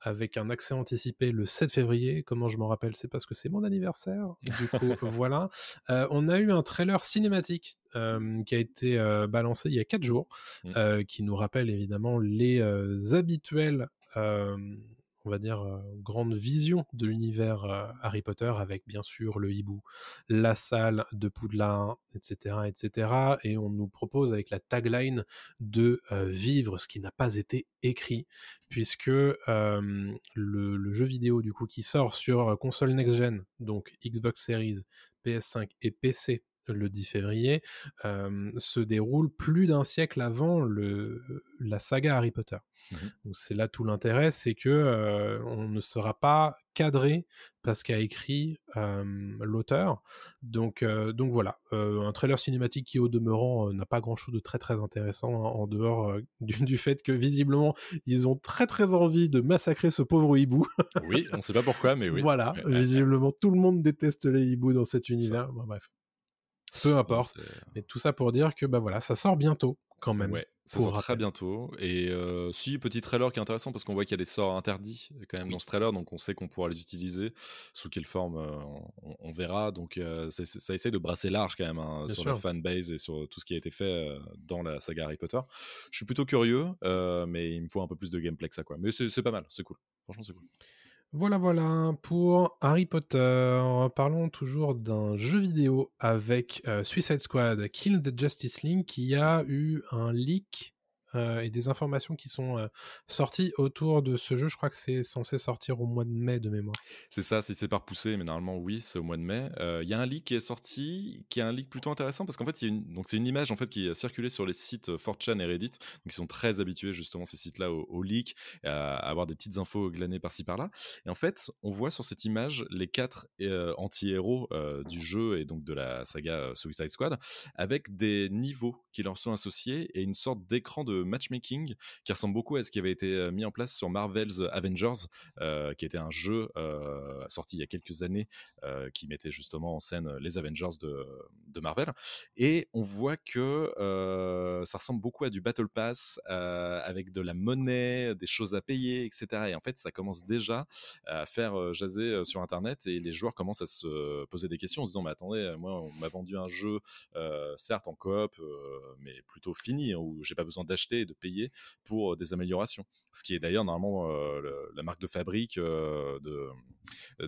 avec un accès anticipé le 7 février. Comment je m'en rappelle C'est parce que c'est mon anniversaire. Du coup, voilà. Euh, on a eu un trailer cinématique euh, qui a été euh, balancé il y a 4 jours, Mm. euh, qui nous rappelle évidemment les euh, habituels, euh, on va dire, grandes visions de l'univers Harry Potter, avec bien sûr le hibou, la salle de Poudlard, etc., etc. Et on nous propose avec la tagline de vivre ce qui n'a pas été écrit, puisque le, jeu vidéo du coup qui sort sur console next-gen, donc Xbox Series, PS5 et PC le 10 février, euh, se déroule plus d'un siècle avant le, la saga Harry Potter. Donc c'est là tout l'intérêt, c'est que euh, on ne sera pas cadré parce qu'a écrit euh, l'auteur. Donc, euh, donc voilà, euh, un trailer cinématique qui au demeurant n'a pas grand-chose de très très intéressant hein, en dehors du, du fait que visiblement ils ont très très envie de massacrer ce pauvre hibou. Oui, on sait pas pourquoi, mais oui. voilà, visiblement tout le monde déteste les hiboux dans cet univers. Bon, bref, peu ouais, importe. c'est- Mais tout ça pour dire que bah voilà, ça sort bientôt quand même. Ouais, ça sort très bientôt. Et euh, si, petit trailer qui est intéressant parce qu'on voit qu'il y a des sorts interdits quand même dans ce trailer, donc on sait qu'on pourra les utiliser. Sous quelle forme, euh, on, on verra. Donc euh, ça, ça essaie de brasser large quand même hein, sur sûr. la fanbase et sur tout ce qui a été fait dans la saga Harry Potter. Je suis plutôt curieux, mais il me faut un peu plus de gameplay que ça. Quoi. Mais c'est pas mal, c'est cool. Franchement, c'est cool. Voilà, voilà, pour Harry Potter, parlons toujours d'un jeu vidéo avec euh, Suicide Squad Kill the Justice League qui a eu un leak euh, et des informations qui sont euh, sorties autour de ce jeu. Je crois que c'est censé sortir au mois de mai de mémoire. C'est ça, si c'est par poussé, mais normalement oui, c'est au mois de mai. Euh, Il y a un leak qui est sorti, qui est un leak plutôt intéressant parce qu'en fait, c'est une image en fait qui a circulé sur les sites 4chan et Reddit, donc ils sont très habitués justement ces sites-là au, au leak, à avoir des petites infos glanées par-ci par-là. Et en fait, on voit sur cette image les quatre anti-héros du jeu et donc de la saga Suicide Squad, avec des niveaux qui leur sont associés et une sorte d'écran de matchmaking qui ressemble beaucoup à ce qui avait été euh, mis en place sur Marvel's Avengers, euh, qui était un jeu euh, sorti il y a quelques années qui mettait justement en scène les Avengers de, Marvel. Et on voit que ça ressemble beaucoup à du Battle Pass avec de la monnaie, des choses à payer, etc. Et en fait, ça commence déjà à faire jaser sur Internet et les joueurs commencent à se poser des questions en se disant Mais attendez, moi, on m'a vendu un jeu, certes en coop, mais plutôt fini, hein, où j'ai pas besoin d'acheter et de payer pour euh, des améliorations. Ce qui est d'ailleurs normalement euh, le- la marque de fabrique euh, de,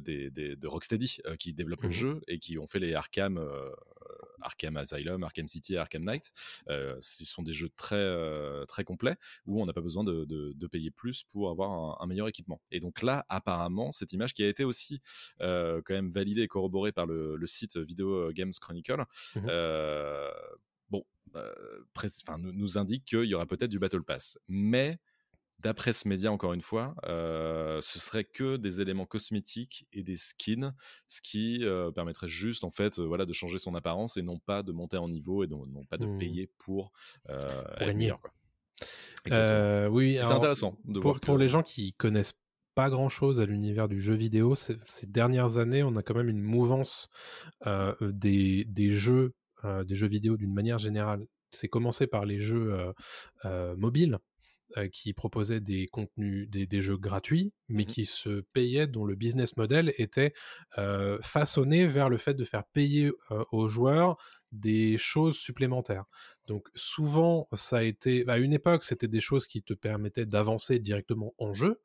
des, des- de Rocksteady qui développe le Mhm. jeu et qui ont fait les Arkham, Arkham Asylum, Arkham City et Arkham Knight. Euh, ce sont des jeux très, euh, très complets où on n'a pas besoin de, de- de payer plus pour avoir un, un meilleur équipement. Et donc là, apparemment, cette image qui a été aussi euh, quand même validée et corroborée par le, le site Video Games Chronicle, Mhm. Bon, euh, enfin, nous, nous indique qu'il y aura peut-être du Battle Pass. Mais d'après ce média, encore une fois, euh, ce serait que des éléments cosmétiques et des skins, ce qui euh, permettrait juste en fait, euh, voilà, de changer son apparence et non pas de monter en niveau et non, non pas de Mhm. payer pour, être gagner. meilleur, quoi. Exactement. Oui, c'est intéressant de pour, voir pour les gens qui connaissent pas grand chose à l'univers du jeu vidéo, ces, ces dernières années, on a quand même une mouvance euh, des, des jeux, euh, des jeux vidéo d'une manière générale. C'est commencé par les jeux euh, euh, mobiles qui proposaient des contenus, des, des jeux gratuits, mais Mhm. qui se payaient, dont le business model était façonné vers le fait de faire payer aux joueurs des choses supplémentaires. Donc souvent, ça a été, à une époque, c'était des choses qui te permettaient d'avancer directement en jeu.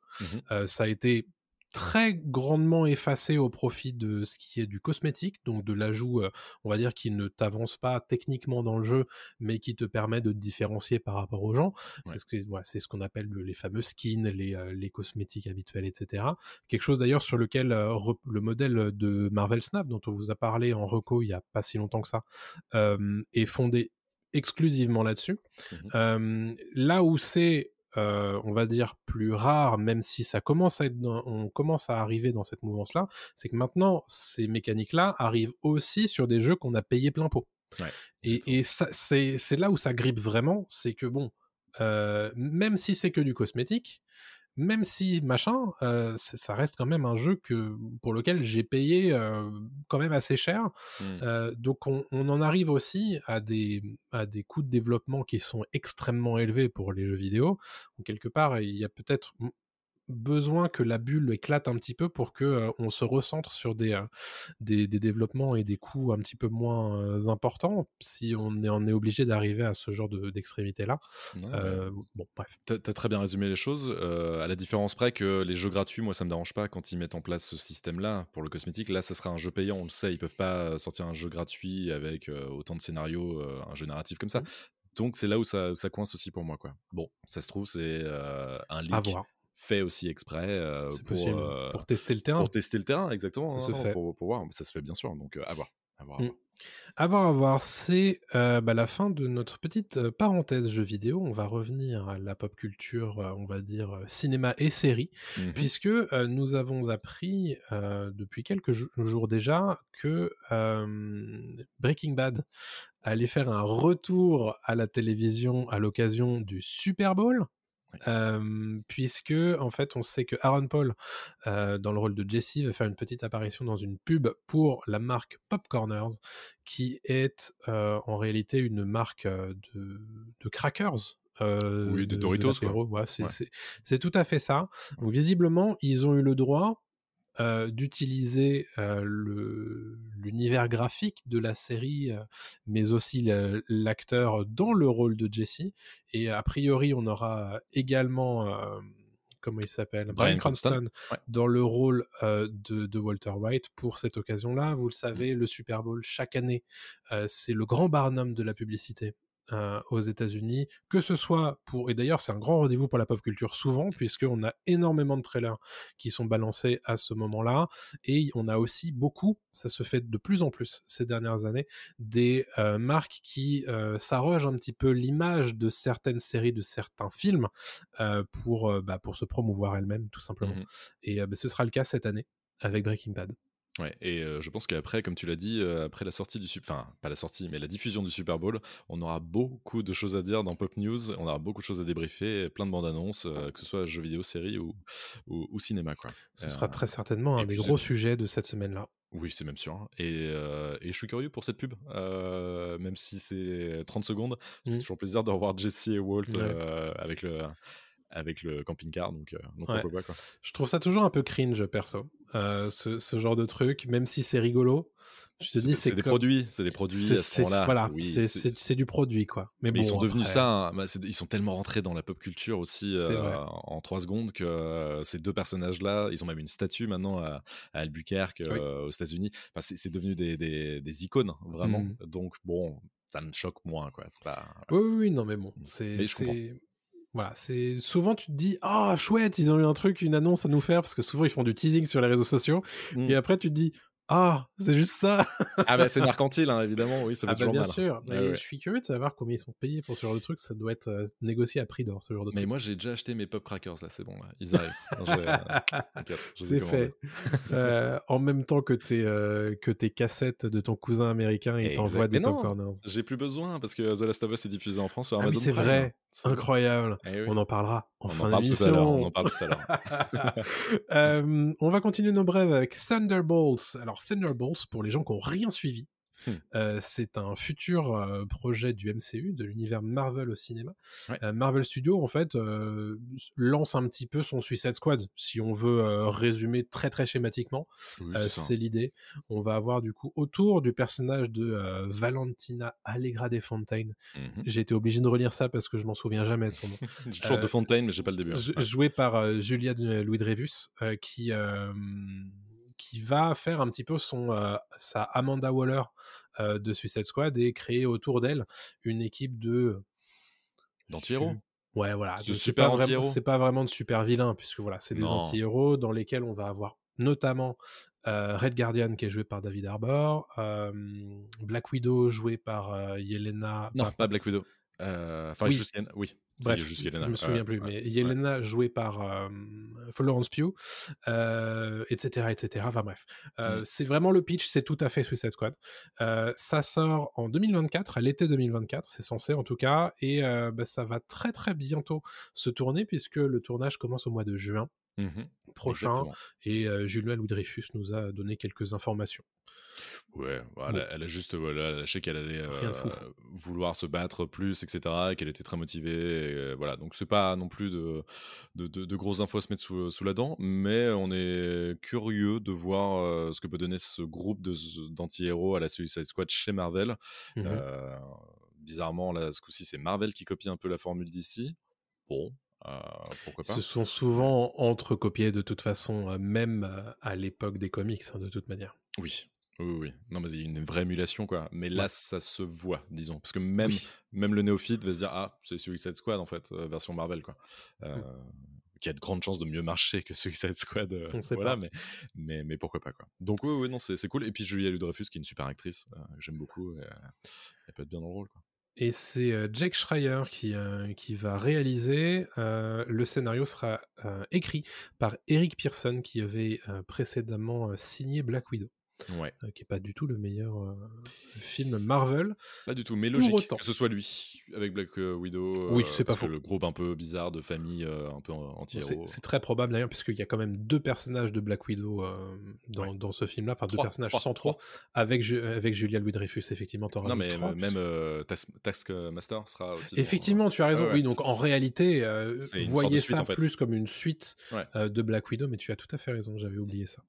Euh, ça a été très grandement effacé au profit de ce qui est du cosmétique, donc de l'ajout, euh, on va dire, qui ne t'avance pas techniquement dans le jeu, mais qui te permet de te différencier par rapport aux gens. Ouais. C'est ce que- voilà, ce qu'on appelle le- les fameux skins, les, euh, les cosmétiques habituels, etc. Quelque chose d'ailleurs sur lequel euh, le modèle de Marvel Snap, dont on vous a parlé en reco il y a pas si longtemps que ça, euh, est fondé exclusivement là-dessus. Euh, là où c'est, euh, on va dire, plus rare, même si ça commence à être, dans- on commence à arriver dans cette mouvance-là, c'est que maintenant ces mécaniques-là arrivent aussi sur des jeux qu'on a payé plein pot. Ouais, et c'est là où ça grippe vraiment, c'est que bon, euh, même si c'est que du cosmétique, même si machin, euh, ça reste quand même un jeu que pour lequel j'ai payé euh, quand même assez cher. Mhm. Euh, donc on, on en arrive aussi à des, à des coûts de développement qui sont extrêmement élevés pour les jeux vidéo. Donc quelque part, il y a peut-être besoin que la bulle éclate un petit peu pour que euh, on se recentre sur des, euh, des, des développements et des coûts un petit peu moins euh, importants si on est, on est obligé d'arriver à ce genre de- d'extrémité-là. Non, Euh, bon, bref. T'as as très bien résumé les choses, à la différence près que les jeux gratuits, moi ça me dérange pas quand ils mettent en place ce système-là pour le cosmétique. Là, ça sera un jeu payant, on le sait, ils peuvent pas sortir un jeu gratuit avec autant de scénarios, un jeu narratif comme ça. Donc c'est là où ça, ça coince aussi pour moi, quoi. Bon, ça se trouve c'est euh, un À leak voir. Fait aussi exprès euh, pour, euh, pour tester le terrain. pour tester le terrain, exactement. Ça hein, se non, fait. Pour, pour voir, ça se fait bien sûr. Donc euh, à voir. À voir, à Mm. voir. À voir, à voir. C'est euh, bah, la fin de notre petite parenthèse jeux vidéo. On va revenir à la pop culture, on va dire cinéma et séries, Mhm. puisque nous avons appris depuis quelques jou- jours déjà que Breaking Bad allait faire un retour à la télévision à l'occasion du Super Bowl. Euh, puisque en fait on sait que Aaron Paul euh, dans le rôle de Jesse va faire une petite apparition dans une pub pour la marque Popcorners qui est euh, en réalité une marque de, de crackers Oui, des Doritos. Ouais, Ouais. c'est tout à fait ça donc visiblement ils ont eu le droit euh, d'utiliser euh, l'univers graphique de la série, euh, mais aussi l'acteur dans le rôle de Jesse. Et a priori, on aura également, comment il s'appelle, Brian, Bryan Cranston. Cranston, Ouais. dans le rôle euh, de, de Walter White pour cette occasion-là. Vous le savez, le Super Bowl chaque année, euh, c'est le grand Barnum de la publicité. Euh, aux États-Unis, que ce soit pour et d'ailleurs c'est un grand rendez-vous pour la pop culture souvent puisqu'on a énormément de trailers qui sont balancés à ce moment-là et on a aussi beaucoup, ça se fait de plus en plus ces dernières années, des euh, marques qui euh, s'arrogent un petit peu l'image de certaines séries, de certains films pour bah, pour se promouvoir elles-mêmes tout simplement. Mhm. Et bah, ce sera le cas cette année avec Breaking Bad. Ouais, et euh, je pense qu'après, comme tu l'as dit, euh, après la sortie du Super, enfin pas la sortie, mais la diffusion du Super Bowl, on aura beaucoup de choses à dire dans Pop News, on aura beaucoup de choses à débriefer, plein de bandes annonces, euh, que ce soit jeux vidéo, séries ou, ou, ou cinéma, quoi. Ce sera très certainement un des c'est- gros sujets de cette semaine-là. Oui, c'est même sûr. hein. Et, euh, et je suis curieux pour cette pub, euh, même si c'est 30 secondes. Fait Mhm. toujours plaisir de revoir Jesse et Walt Ouais. euh, avec le avec le camping-car, donc, euh, donc Ouais. pourquoi pas, quoi. Je trouve ça toujours un peu cringe perso, euh, ce, ce genre de truc, même si c'est rigolo. Je te dis, C'est des comme- produits, c'est des produits c'est- à ce point-là. Voilà, oui, c'est- c'est- c'est c'est du produit quoi. Mais, Mais bon, ils sont devenus après, ça, hein. Bah, ils sont tellement rentrés dans la pop culture aussi euh, en trois secondes que euh, ces deux personnages-là, ils ont même une statue maintenant à, à Albuquerque Oui. euh, aux États-Unis. Enfin, c'est c'est devenu des, des- des icônes vraiment. Mhm. Donc bon, ça me choque moins quoi. C'est pas. Oui, oui, oui, non, mais bon, c'est. Voilà, c'est souvent tu te dis ah chouette ils ont eu un truc une annonce à nous faire parce que souvent ils font du teasing sur les réseaux sociaux Mm. et après tu te dis ah c'est juste ça Ah bah c'est mercantile hein, évidemment, oui, ça fait ah bah bien mal. sûr mais Ouais, ouais. je suis curieux de savoir combien ils sont payés pour ce genre de truc ça doit être euh, négocié à prix d'or ce genre de Mais truc moi j'ai déjà acheté mes pop crackers là, c'est bon là, ils arrivent. Ai c'est fait Euh, en même temps que tes euh, que tes cassettes de ton cousin américain il t'envoie des Mais popcorners J'ai plus besoin parce que The Last of Us est diffusé en France sur ah Amazon c'est vrai C'est bon. incroyable Eh oui. on en parlera en On fin l'heure. On en d'émission parle tout à l'heure. Euh, on va continuer nos brèves avec Thunderbolts. Alors Thunderbolts, pour les gens qui n'ont rien suivi, Hmm. euh, c'est un futur euh, projet du MCU, de l'univers Marvel au cinéma. Ouais. Euh, Marvel Studios, en fait, lance un petit peu son Suicide Squad, si on veut résumer très très schématiquement. Oui, c'est l'idée. On va avoir du coup autour du personnage de Valentina Allegra de Fontaine. Mhm. J'ai été obligé de relire ça parce que je m'en souviens jamais de son nom. Toujours de Fontaine, mais j'ai pas le début. hein. Joué par Julia Louis Dreyfus, qui, qui va faire un petit peu son, euh, sa Amanda Waller euh, de Suicide Squad et créer autour d'elle une équipe de. D'anti-héros. Ouais, voilà. C'est super pas, vraiment, anti-héros. c'est pas vraiment de super vilains, puisque voilà, c'est des anti-héros dans lesquels on va avoir notamment euh, Red Guardian qui est joué par David Harbour, Black Widow joué par Yelena. Non, pas- pas Black Widow. Enfin, Oui. Oui. Bref, est, juste Yelena. je me souviens plus, mais. Yelena jouée par euh, Florence Pugh, euh, etc., etc. Enfin bref, Euh, Mm. c'est vraiment le pitch, c'est tout à fait Suicide Squad. Ça sort en 2024, à l'été 2024, c'est censé en tout cas, et bah, ça va très très bientôt se tourner puisque le tournage commence au mois de juin Mhm, prochain, exactement. et euh, Julia Louis Dreyfus nous a donné quelques informations. Ouais, voilà, elle a juste voilà, lâché qu'elle allait euh, vouloir se battre plus, etc. Et qu'elle était très motivée. et, euh, voilà, donc c'est pas non plus de, de, de- de grosses infos à se mettre sous, sous la dent, mais on est curieux de voir euh, ce que peut donner ce groupe d'anti-héros à la Suicide Squad chez Marvel. Mhm. Euh, bizarrement, là, ce coup-ci, c'est Marvel qui copie un peu la formule d'ici. Bon, pourquoi pas. Ce sont souvent entrecopiés de toute façon, euh, même euh, à l'époque des comics, hein, de toute manière. Oui. Oui, oui. Non, mais il y a une vraie émulation, quoi. Mais là, Ouais. ça se voit, disons. Parce que même, Oui. même le néophyte va se dire Ah, c'est Suicide Squad, en fait, euh, version Marvel, quoi. Euh, Qui a de grandes chances de mieux marcher que Suicide Squad. euh, On sait voilà, pas. Mais, mais, mais pourquoi pas, quoi. Donc, oui, oui, non, c'est cool. Et puis, Julia Louis-Dreyfus, qui est une super actrice, euh, j'aime beaucoup. euh, elle peut être bien dans le rôle, quoi. Et c'est euh, Jake Schreier qui, euh, qui va réaliser. euh, le scénario sera écrit par Eric Pearson qui avait précédemment signé Black Widow, Ouais. euh, qui est pas du tout le meilleur euh, film Marvel. Pas du tout, mais logique autant. que ce soit lui, avec Black euh, Widow. Oui, c'est pas faux. le groupe un peu bizarre de famille, un peu anti-héros. C'est très probable d'ailleurs, puisqu'il y a quand même deux personnages de Black Widow dans, Ouais. dans ce film-là, enfin deux personnages centraux, trois. avec, Ju- avec Julia Louis-Dreyfus, effectivement. t'en Non, mais même Tas- Taskmaster sera aussi. dans- Effectivement, tu as raison. Ouais. Oui, donc en réalité, voyez suite, ça en fait. plus comme une suite Ouais. de Black Widow, mais tu as tout à fait raison, j'avais oublié ça.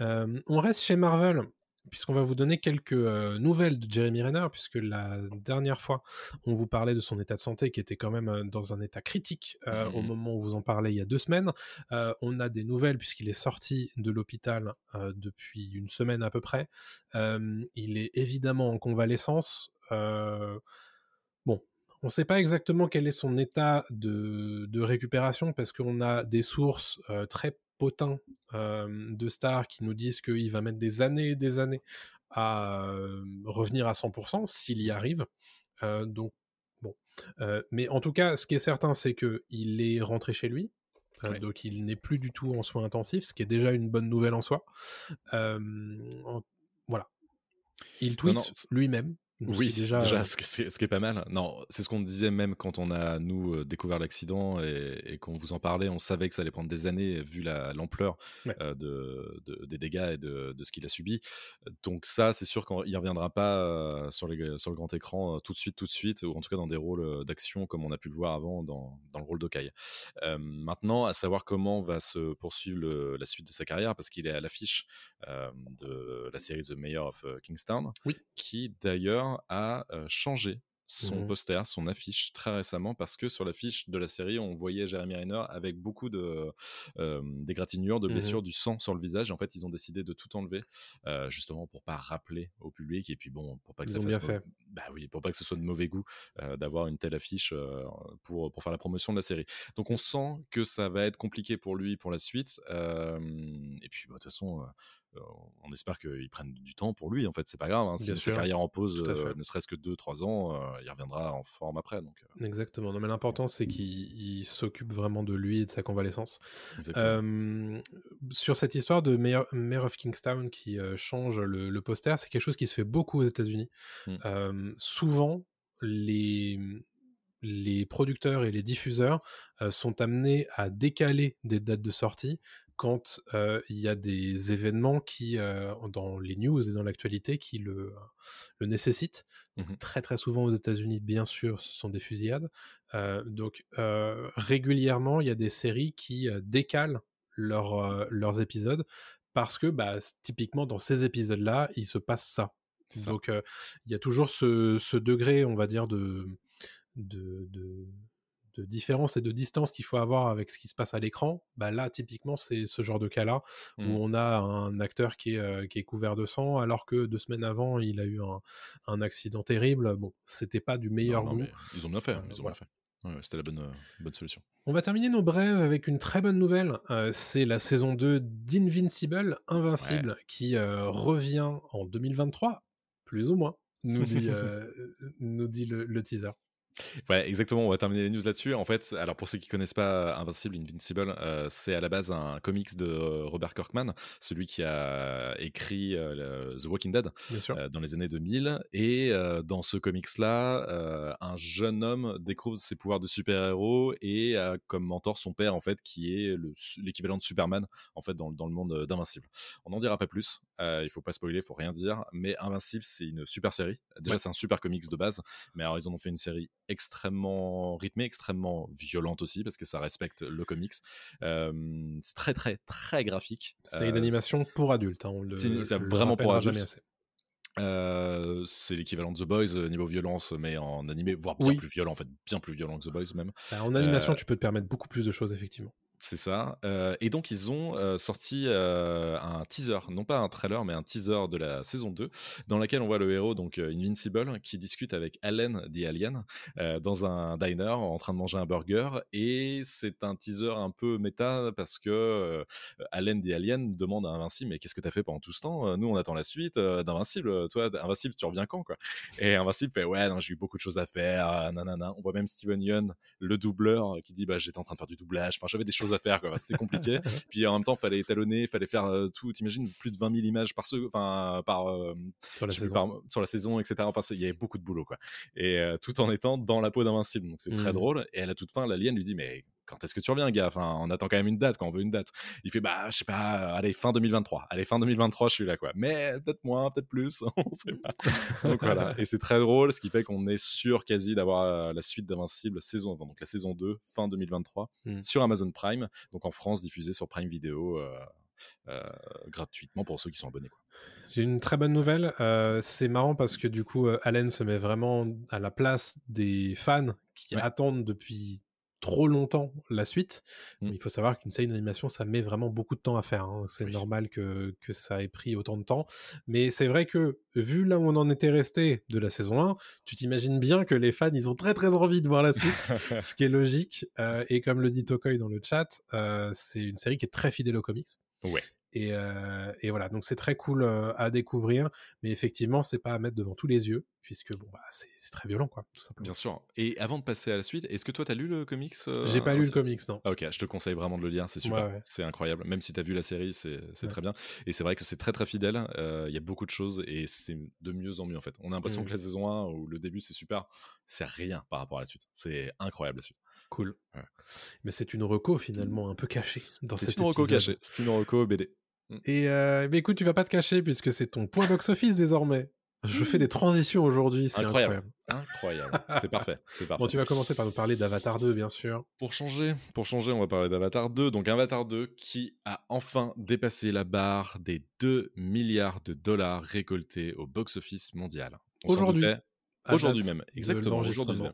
On reste chez Marvel, puisqu'on va vous donner quelques euh, nouvelles de Jeremy Renner, puisque la dernière fois, on vous parlait de son état de santé qui était quand même euh, dans un état critique euh, au Mhm. moment où vous en parlait il y a deux semaines. On a des nouvelles puisqu'il est sorti de l'hôpital depuis une semaine à peu près. Il est évidemment en convalescence. Bon, on ne sait pas exactement quel est son état de, de récupération parce qu'on a des sources euh, très potins euh, de stars qui nous disent qu'il va mettre des années et des années à euh, revenir à 100% s'il y arrive. Euh, donc, bon. Mais en tout cas, ce qui est certain, c'est qu'il est rentré chez lui. Ouais. Donc, il n'est plus du tout en soins intensifs, ce qui est déjà une bonne nouvelle en soi. Euh, en- Voilà. Il tweet lui-même. Ce Oui, déjà, déjà, euh, ce, qui, ce qui est pas mal. Non, c'est ce qu'on disait même quand on a, nous, euh, découvert l'accident et, et qu'on vous en parlait. On savait que ça allait prendre des années vu la- l'ampleur Ouais. euh, de, de- des dégâts et de, de ce qu'il a subi. Donc ça, c'est sûr qu'il ne reviendra pas sur, les, sur le grand écran tout de suite, tout de suite, ou en tout cas dans des rôles d'action comme on a pu le voir avant dans, dans le rôle d'Okai. Euh, maintenant, à savoir comment va se poursuivre le- la suite de sa carrière, parce qu'il est à l'affiche euh, de la série The Mayor of Kingstown, Oui. qui d'ailleurs a euh, changé son Mhm. poster, son affiche très récemment, parce que sur l'affiche de la série, on voyait Jeremy Renner avec beaucoup de euh, d'égratignures, de Mhm. blessures, du sang sur le visage. En fait, ils ont décidé de tout enlever, euh, justement pour pas rappeler au public et puis bon, pour pas que Ils ça fasse bien fait. bah oui, pour pas que ce soit de mauvais goût euh, d'avoir une telle affiche pour, pour faire la promotion de la série. Donc on sent que ça va être compliqué pour lui pour la suite. et puis bah, de toute façon, on espère qu'il prenne du temps pour lui. En fait, c'est pas grave. hein, si sa carrière en pause, euh, ne serait-ce que 2-3 ans, euh, il reviendra en forme après. Donc, euh, Exactement. Non, mais l'important, c'est qu'il il s'occupe vraiment de lui et de sa convalescence. sur cette histoire de Mayor, Mayor of Kingstown qui change le, le poster, c'est quelque chose qui se fait beaucoup aux États-Unis. Mm. Euh, souvent, les, les producteurs et les diffuseurs euh, sont amenés à décaler des dates de sortie quand euh, il y a des événements qui, euh, dans les news et dans l'actualité, qui le, le nécessitent. Mhm. Très très souvent aux États-Unis, bien sûr, ce sont des fusillades. Euh, donc régulièrement, il y a des séries qui décalent leurs, leurs épisodes parce que bah, typiquement dans ces épisodes-là, il se passe ça. Donc il y a toujours ce, ce degré, on va dire, de, de, de, de différence et de distance qu'il faut avoir avec ce qui se passe à l'écran. Bah, là, typiquement, c'est ce genre de cas-là où on a un acteur qui est, euh, qui est couvert de sang alors que deux semaines avant, il a eu un, un accident terrible. Bon, c'était pas du meilleur Non, non, goût. ils ont bien fait. Euh, ils ont voilà. bien fait. Ouais, C'était la bonne, euh, bonne solution. On va terminer nos brèves avec une très bonne nouvelle. Euh, c'est la saison 2 d'Invincible, Invincible, qui euh, revient en 2023, plus ou moins, nous dit, nous dit le, le teaser. Ouais, exactement. On va terminer les news là-dessus. En fait, alors pour ceux qui connaissent pas Invincible, Invincible, euh, c'est à la base un comics de euh, Robert Kirkman, celui qui a écrit euh, The Walking Dead euh, dans les années 2000. Et euh, dans ce comics-là, euh, un jeune homme découvre ses pouvoirs de super-héros et a comme mentor son père, en fait, qui est l'équivalent de Superman, en fait, dans, dans le monde d'Invincible. On n'en dira pas plus. Euh, il faut pas spoiler, il faut rien dire. Mais Invincible, c'est une super série. Déjà, Ouais. c'est un super comics de base. Mais alors, ils en ont fait une série extrêmement rythmée, extrêmement violente aussi, parce que ça respecte le comics. Euh, c'est très, très, très graphique. C'est Euh, une animation pour adultes. hein, on le, c'est- vraiment pour adultes. Euh, c'est l'équivalent de The Boys euh, niveau violence, mais en animé, voire bien Oui. plus violent, en fait, bien plus violent que The Boys même. Bah, en animation, Euh, tu peux te permettre beaucoup plus de choses, effectivement. C'est ça. Et donc, ils ont sorti un teaser, non pas un trailer, mais un teaser de la saison 2, dans laquelle on voit le héros, donc Invincible, qui discute avec Allen the Alien dans un diner en train de manger un burger. Et c'est un teaser un peu méta parce que Allen the Alien demande à Invincible Mais qu'est-ce que tu as fait pendant tout ce temps Nous, on attend la suite d'Invincible. Toi, Invincible, tu reviens quand quoi? Et Invincible fait Ouais, j'ai eu beaucoup de choses à faire. euh, nanana. On voit même Steven Yeun, le doubleur, qui dit Bah, j'étais en train de faire du doublage. Enfin, j'avais des choses à faire, C'était compliqué. Puis en même temps, fallait étalonner, fallait faire euh, tout. T'imagines, plus de 20 000 images par, enfin, par, euh, Sur la saison. par- sur la saison, etc. Enfin, il y avait beaucoup de boulot, quoi. Et euh, tout en étant dans la peau d'Invincible. Donc c'est très Mhm. drôle. Et à la toute fin, l'alien lui dit Mais quand est-ce que tu reviens, gars? Enfin, on attend quand même une date, quand on veut une date. Il fait Bah, je sais pas, allez, fin 2023. Allez, fin 2023, je suis là, quoi. Mais peut-être moins, peut-être plus, on sait pas. Donc voilà. Et c'est très drôle, ce qui fait qu'on est sûr quasi d'avoir euh, la suite d'Invincible saison, donc la saison 2, fin 2023, Mhm. sur Amazon Prime, donc en France, diffusée sur Prime Video. euh, euh, gratuitement pour ceux qui sont abonnés. Quoi. J'ai une très bonne nouvelle. euh, c'est marrant parce que du coup, euh, Allen se met vraiment à la place des fans qui Ouais. attendent depuis trop longtemps la suite. Mmh. Il faut savoir qu'une série d'animation, ça met vraiment beaucoup de temps à faire. hein. C'est Oui. normal que, que ça ait pris autant de temps. Mais c'est vrai que, vu là où on en était resté de la saison 1, tu t'imagines bien que les fans, ils ont très très envie de voir la suite, ce qui est logique. Euh, et comme le dit Tokoi dans le chat, euh, c'est une série qui est très fidèle aux comics. Ouais. Et, euh, et voilà, donc c'est très cool euh, à découvrir, mais effectivement, c'est pas à mettre devant tous les yeux, puisque bon, bah, c'est c'est très violent, quoi, tout simplement. Bien sûr. Et avant de passer à la suite, est-ce que toi, t'as lu le comics euh, J'ai pas lu le c'est- comics, non. Ah, ok, je te conseille vraiment de le lire, c'est super, Ouais, ouais. c'est incroyable. Même si tu as vu la série, c'est c'est Ouais. très bien. Et c'est vrai que c'est très très fidèle, euh, il y a beaucoup de choses et c'est de mieux en mieux en fait. On a l'impression Mhm. que la saison 1, où le début c'est super, c'est rien par rapport à la suite. C'est incroyable la suite. Cool. Mais c'est une reco finalement un peu cachée dans C'est cet une reco cachée, c'est une reco BD. Et euh, mais écoute, tu vas pas te cacher puisque c'est ton point box-office désormais. Je fais des transitions aujourd'hui, c'est Incroyable. incroyable. Incroyable, c'est parfait. Bon, tu vas commencer par nous parler d'Avatar 2, bien sûr. Pour changer, pour changer, on va parler d'Avatar 2. Donc Avatar 2 qui a enfin dépassé la barre des 2 milliards de dollars récoltés au box-office mondial. Aujourd'hui, Aujourd'hui même, exactement. Aujourd'hui même.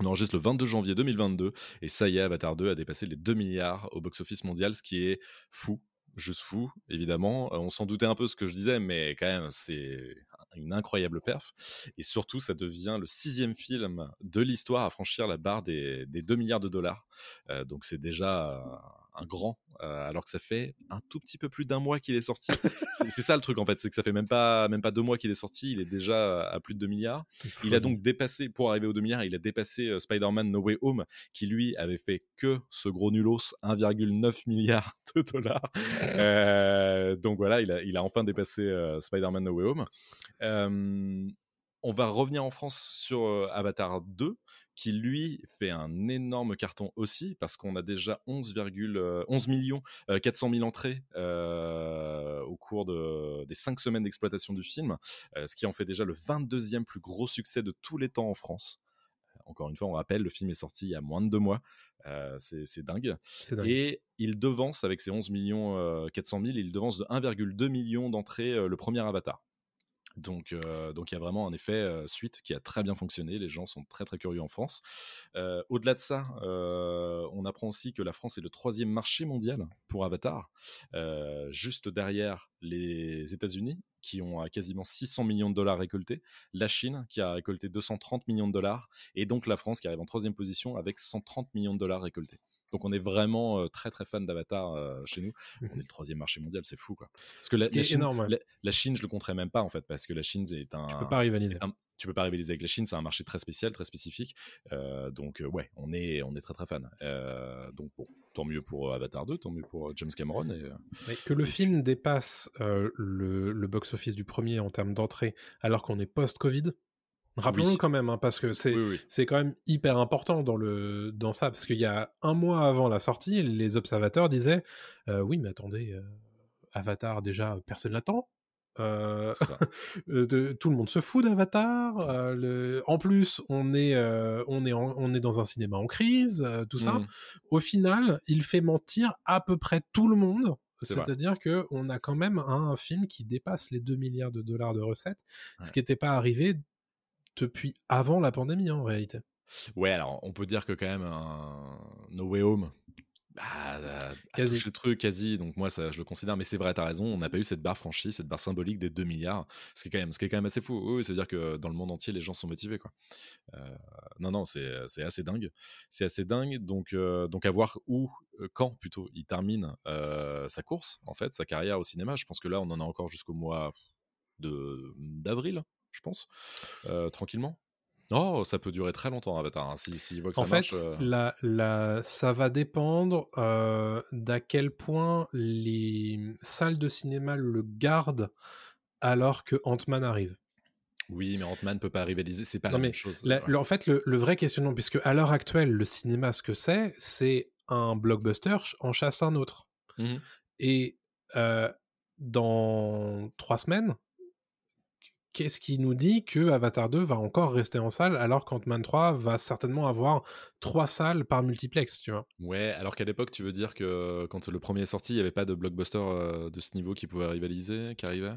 On enregistre le 22 janvier 2022 et ça y est, Avatar 2 a dépassé les 2 milliards au box-office mondial, ce qui est fou. Juste fou, évidemment. On s'en doutait un peu ce que je disais, mais quand même, c'est une incroyable perf. Et surtout, ça devient le sixième film de l'histoire à franchir la barre des, des 2 milliards de dollars. Donc c'est déjà un grand, euh, alors que ça fait un tout petit peu plus d'un mois qu'il est sorti. c'est ça le truc en fait, c'est que ça fait même pas, même pas deux mois qu'il est sorti, il est déjà à plus de 2 milliards. Il a donc dépassé, pour arriver aux 2 milliards, il a dépassé euh, Spider-Man No Way Home, qui lui avait fait que ce gros nulos 1,9 milliard de dollars. Euh, donc voilà, il a, il a enfin dépassé Spider-Man No Way Home. On va revenir en France sur Avatar 2, qui lui fait un énorme carton aussi, parce qu'on a déjà 11, euh, 11 millions euh, 400 000 entrées euh, au cours de, des 5 semaines d'exploitation du film, euh, ce qui en fait déjà le 22e plus gros succès de tous les temps en France. Encore une fois, on rappelle, le film est sorti il y a moins de deux mois. Euh, c'est dingue. Dingue. Et il devance, avec ses 11 millions euh, 400 000, il devance de 1,2 million d'entrées le premier Avatar. Donc, euh, donc il y a vraiment un effet euh, suite qui a très bien fonctionné. Les gens sont très très curieux en France. Euh, Au-delà de ça, on apprend aussi que la France est le troisième marché mondial pour Avatar, juste derrière les États-Unis qui ont quasiment 600 millions de dollars récoltés, la Chine qui a récolté 230 millions de dollars, et donc la France qui arrive en troisième position avec 130 millions de dollars récoltés. Donc on est vraiment très très fan d'Avatar chez nous. On est le troisième marché mondial, c'est fou quoi. Parce que la, Chine, énorme, ouais. la, la Chine, je le compterais même pas en fait, parce que la Chine est un. Tu peux pas rivaliser. un- tu peux pas rivaliser avec la Chine, c'est un marché très spécial, très spécifique. Euh, donc ouais, on est, on est très très fan. Euh, donc bon, tant mieux pour Avatar 2, tant mieux pour James Cameron. Et, Mais que le film dépasse euh, le, le box-office du premier en termes d'entrée, alors qu'on est post-Covid, rappelons-le Oui. quand même, hein, parce que c'est oui, quand même hyper important dans, le, dans ça, parce qu'il y a un mois avant la sortie, les observateurs disaient euh, Oui, mais attendez, euh, Avatar, déjà, personne l'attend. Euh, de- tout le monde se fout d'Avatar. le- en plus, on est, on, est en- on est dans un cinéma en crise, tout ça. Mhm. Au final, il fait mentir à peu près tout le monde. C'est-à-dire que on a quand même un, film qui dépasse les 2 milliards de dollars de recettes, Ouais. ce qui n'était pas arrivé depuis avant la pandémie hein, en réalité. Ouais, alors on peut dire que quand même un No Way Home. Bah, Quasi. le truc quasi, donc moi ça, je le considère, mais c'est vrai, t'as raison, on n'a pas eu cette barre franchie, cette barre symbolique des 2 milliards, ce qui est quand même, ce qui est quand même assez fou. Oui, c'est-à-dire que dans le monde entier, les gens sont motivés, quoi. Euh, non, non, c'est assez dingue, c'est assez dingue, donc, euh, donc à voir où, euh, quand plutôt, il termine euh, sa course, en fait, sa carrière au cinéma. Je pense que là, on en a encore jusqu'au mois de d'avril, je pense, euh, tranquillement. Oh, ça peut durer très longtemps, Avatar. hein, Si, si voit que En ça fait, marche. euh, la, la- ça va dépendre euh, d'à quel point les salles de cinéma le gardent alors que Ant-Man arrive. Oui, mais Ant-Man peut pas rivaliser, c'est pas Non, la mais même chose. La- ouais. le- en fait, le, le vrai questionnement, puisque à l'heure actuelle, le cinéma, ce que c'est, c'est un blockbuster en chasse un autre. Mhm. Et euh, dans trois semaines, qu'est-ce qui nous dit que Avatar 2 va encore rester en salle alors qu'Ant-Man 3 va certainement avoir trois salles par multiplex, tu vois? Ouais, alors qu'à l'époque, tu veux dire que quand le premier est sorti, il n'y avait pas de blockbuster euh, de ce niveau qui pouvait rivaliser, qui arrivait?